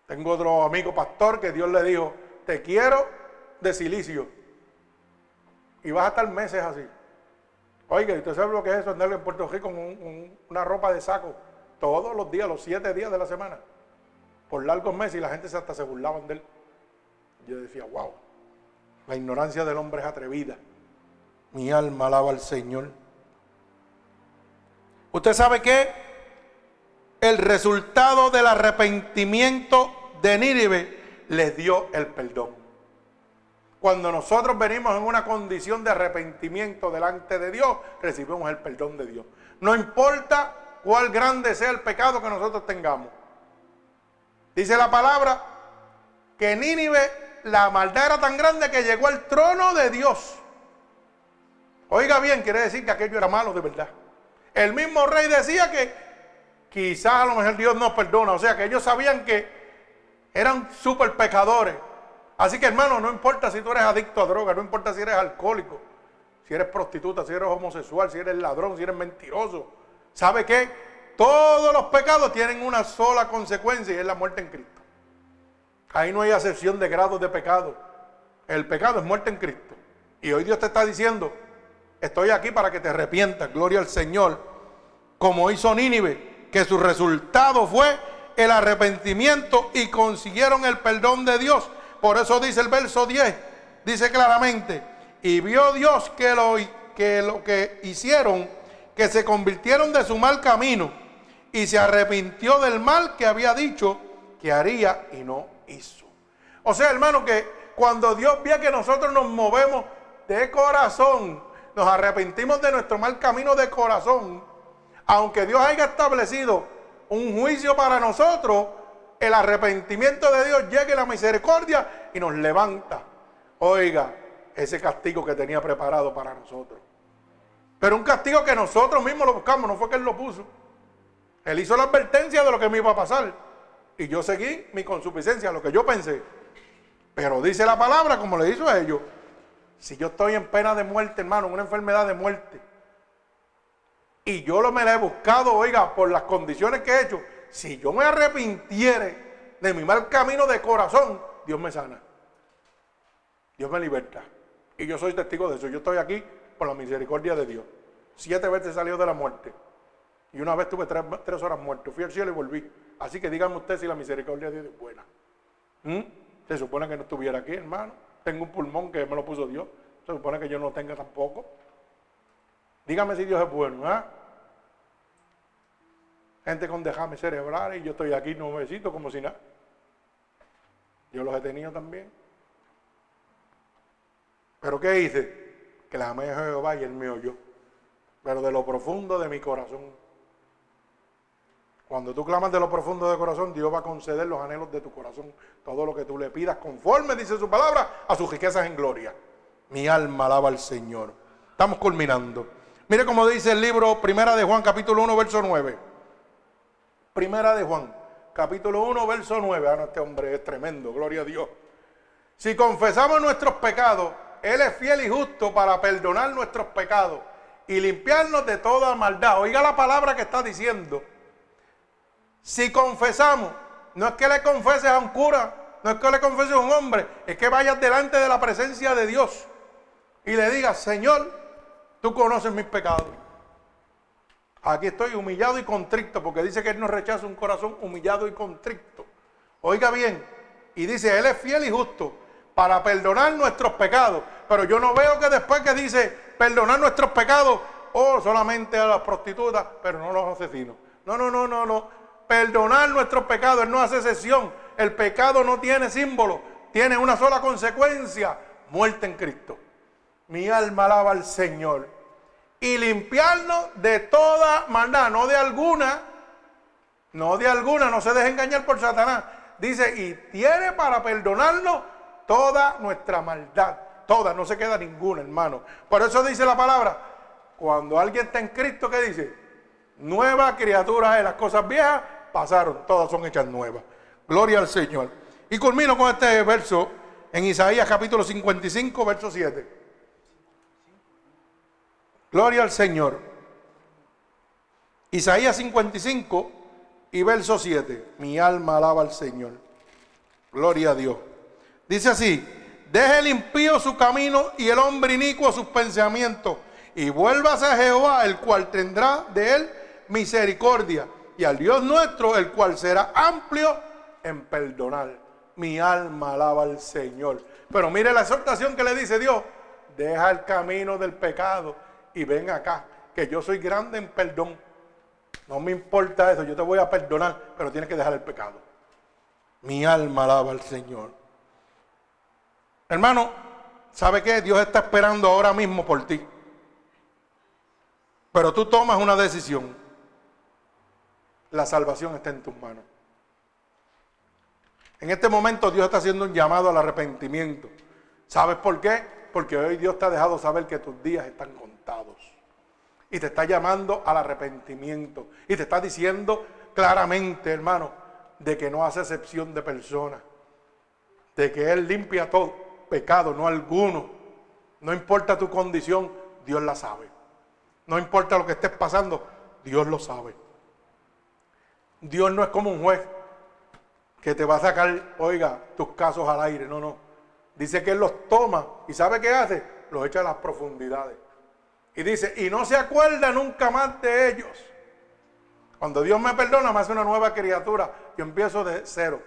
Tengo otro amigo pastor que Dios le dijo, te quiero de silicio. Y vas a estar meses así. Oiga, ¿usted sabe lo que es eso? Andar en Puerto Rico con una ropa de saco todos los días, los siete días de la semana, por largos meses y la gente hasta se burlaban de él. Yo decía, wow, la ignorancia del hombre es atrevida. Mi alma alaba al Señor. ¿Usted sabe qué? El resultado del arrepentimiento de Nínive les dio el perdón. Cuando nosotros venimos en una condición de arrepentimiento delante de Dios, recibimos el perdón de Dios. No importa cuál grande sea el pecado que nosotros tengamos. Dice la palabra que Nínive, la maldad era tan grande que llegó al trono de Dios. Oiga bien, quiere decir que aquello era malo de verdad. El mismo rey decía que quizás a lo mejor Dios nos perdona. O sea que ellos sabían que eran super pecadores. Así que hermano, no importa si tú eres adicto a droga, no importa si eres alcohólico, si eres prostituta, si eres homosexual, si eres ladrón, si eres mentiroso. ¿Sabe qué? Todos los pecados tienen una sola consecuencia y es la muerte en Cristo. Ahí no hay acepción de grados de pecado. El pecado es muerte en Cristo. Y hoy Dios te está diciendo, estoy aquí para que te arrepientas, gloria al Señor, como hizo Nínive, que su resultado fue el arrepentimiento y consiguieron el perdón de Dios. Por eso dice el verso 10, dice claramente, y vio Dios que lo, que hicieron, que se convirtieron de su mal camino y se arrepintió del mal que había dicho que haría y no hizo. O sea, hermano, que cuando Dios ve que nosotros nos movemos de corazón, nos arrepentimos de nuestro mal camino de corazón, aunque Dios haya establecido un juicio para nosotros, el arrepentimiento de Dios llegue la misericordia y nos levanta. Oiga, ese castigo que tenía preparado para nosotros. Pero un castigo que nosotros mismos lo buscamos, no fue que Él lo puso. Él hizo la advertencia de lo que me iba a pasar. Y yo seguí mi consuficiencia, lo que yo pensé. Pero dice la palabra, como le hizo a ellos, si yo estoy en pena de muerte, hermano, una enfermedad de muerte, y yo lo me la he buscado, oiga, por las condiciones que he hecho, si yo me arrepintiere de mi mal camino de corazón, Dios me sana. Dios me liberta. Y yo soy testigo de eso. Yo estoy aquí por la misericordia de Dios. Siete veces salió de la muerte. Y una vez tuve tres, horas muerto. Fui al cielo y volví. Así que díganme usted si la misericordia de Dios es buena. ¿Mm? Se supone que no estuviera aquí, hermano. Tengo un pulmón que me lo puso Dios. Se supone que yo no tenga tampoco. Dígame si Dios es bueno. ¿eh? Gente con dejame cerebral y yo estoy aquí nuevecito como si nada. Yo los he tenido también. Pero ¿qué hice? Que la amé a Jehová y él me oyó. Pero de lo profundo de mi corazón. Cuando tú clamas de lo profundo de corazón, Dios va a conceder los anhelos de tu corazón. Todo lo que tú le pidas conforme, dice su palabra, a sus riquezas en gloria. Mi alma alaba al Señor. Estamos culminando. Mire cómo dice el libro Primera de Juan, capítulo 1, verso 9. Primera de Juan, capítulo 1, verso 9. Ah, no, este hombre es tremendo, gloria a Dios. Si confesamos nuestros pecados, Él es fiel y justo para perdonar nuestros pecados y limpiarnos de toda maldad. Oiga la palabra que está diciendo si confesamos, no es que le confeses a un cura, no es que le confeses a un hombre, es que vayas delante de la presencia de Dios y le digas, Señor, tú conoces mis pecados. Aquí estoy humillado y contrito, porque dice que Él nos rechaza un corazón humillado y contrito. Oiga bien, y dice, Él es fiel y justo para perdonar nuestros pecados. Pero yo no veo que después que dice perdonar nuestros pecados, oh, solamente a las prostitutas, pero no a los asesinos. No, no, no, no, no perdonar nuestros pecados. Él no hace sesión. El pecado no tiene símbolo, tiene una sola consecuencia, muerte en Cristo. Mi alma alaba al Señor. Y limpiarnos de toda maldad, no de alguna, no de alguna, no se deje engañar por Satanás. Dice, y tiene para perdonarnos toda nuestra maldad. Toda, no se queda ninguna, hermano. Por eso dice la palabra, cuando alguien está en Cristo, ¿qué dice? Nueva criatura es las cosas viejas pasaron, todas son hechas nuevas. Gloria al Señor. Y culmino con este verso en Isaías capítulo 55, verso 7. Gloria al Señor. Isaías 55 y verso 7. Mi alma alaba al Señor. Gloria a Dios. Dice así, deje el impío su camino y el hombre inicuo sus pensamientos y vuélvase a Jehová, el cual tendrá de él misericordia y al Dios nuestro, el cual será amplio en perdonar. Mi alma alaba al Señor. Pero mire la exhortación que le dice Dios. Deja el camino del pecado y ven acá, que yo soy grande en perdón. No me importa eso, yo te voy a perdonar, pero tienes que dejar el pecado. Mi alma alaba al Señor. Hermano, ¿sabe qué? Dios está esperando ahora mismo por ti. Pero tú tomas una decisión la salvación está en tus manos. En este momento Dios está haciendo un llamado al arrepentimiento. ¿Sabes por qué? Porque hoy Dios te ha dejado saber que tus días están contados. Y te está llamando al arrepentimiento. Y te está diciendo claramente, hermano, de que no hace excepción de personas. De que Él limpia todo pecado, no alguno. No importa tu condición, Dios la sabe. No importa lo que estés pasando, Dios lo sabe. Dios no es como un juez que te va a sacar, oiga, tus casos al aire. No, no. Dice que Él los toma y ¿sabe qué hace? Los echa a las profundidades. Y dice, y no se acuerda nunca más de ellos. Cuando Dios me perdona, me hace una nueva criatura. Yo empiezo de cero.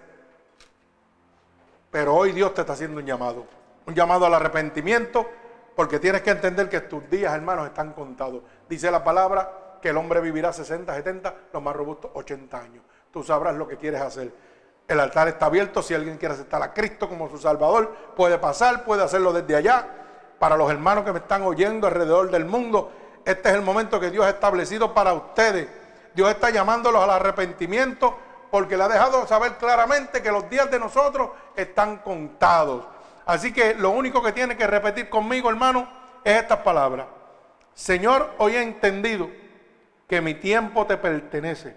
Pero hoy Dios te está haciendo un llamado. Un llamado al arrepentimiento, porque tienes que entender que tus días, hermanos, están contados. Dice la palabra que el hombre vivirá 60, 70, los más robustos 80 años. Tú sabrás lo que quieres hacer. El altar está abierto. Si alguien quiere aceptar a Cristo como su Salvador, puede pasar, puede hacerlo desde allá. Para los hermanos que me están oyendo alrededor del mundo, este es el momento que Dios ha establecido para ustedes. Dios está llamándolos al arrepentimiento porque le ha dejado saber claramente que los días de nosotros están contados. Así que lo único que tiene que repetir conmigo, hermano, es estas palabras. Señor, hoy he entendido que mi tiempo te pertenece.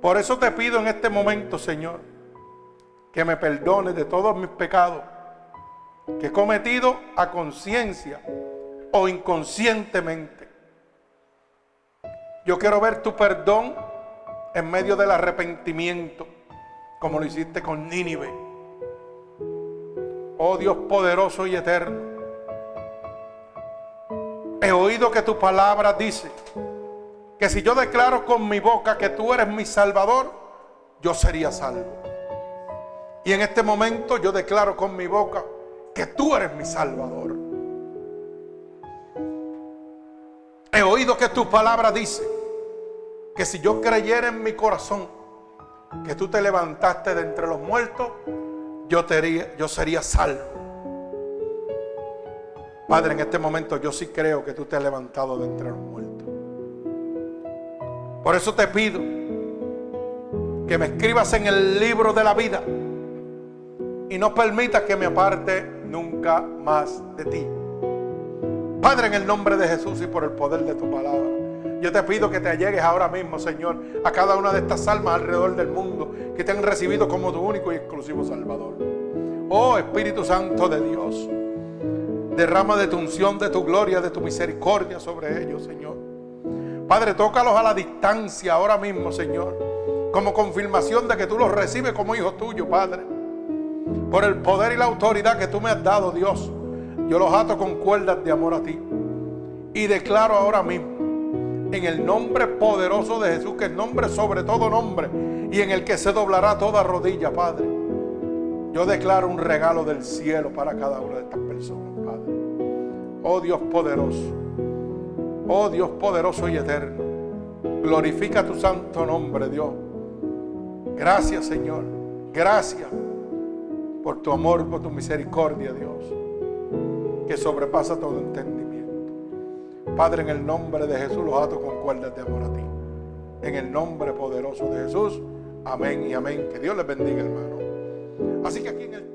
Por eso te pido en este momento, Señor, que me perdones de todos mis pecados que he cometido a conciencia o inconscientemente. Yo quiero ver tu perdón en medio del arrepentimiento, como lo hiciste con Nínive. Oh Dios poderoso y eterno, he oído que tu palabra dice que si yo declaro con mi boca que tú eres mi salvador, yo sería salvo. Y en este momento yo declaro con mi boca que tú eres mi salvador. He oído que tu palabra dice que si yo creyera en mi corazón que tú te levantaste de entre los muertos, yo, yo sería salvo. Padre, en este momento yo sí creo que tú te has levantado de entre los muertos. Por eso te pido que me escribas en el libro de la vida y no permitas que me aparte nunca más de ti. Padre, en el nombre de Jesús y por el poder de tu palabra, yo te pido que te allegues ahora mismo, Señor, a cada una de estas almas alrededor del mundo que te han recibido como tu único y exclusivo Salvador. Oh Espíritu Santo de Dios, derrama de tu unción, de tu gloria, de tu misericordia sobre ellos, Señor. Padre, tócalos a la distancia ahora mismo, Señor, como confirmación de que tú los recibes como hijo tuyo, Padre por el poder y la autoridad que tú me has dado, Dios, yo los ato con cuerdas de amor a ti. Y declaro ahora mismo, en el nombre poderoso de Jesús, que es nombre sobre todo nombre, y en el que se doblará toda rodilla, Padre. Yo declaro un regalo del cielo para cada una de estas personas. Oh Dios poderoso, oh Dios poderoso y eterno, glorifica tu santo nombre, Dios. Gracias, Señor. Gracias por tu amor, por tu misericordia, Dios, que sobrepasa todo entendimiento. Padre, en el nombre de Jesús los ato con cuerdas de amor a ti. En el nombre poderoso de Jesús. Amén y amén. Que Dios les bendiga, hermano. Así que aquí en el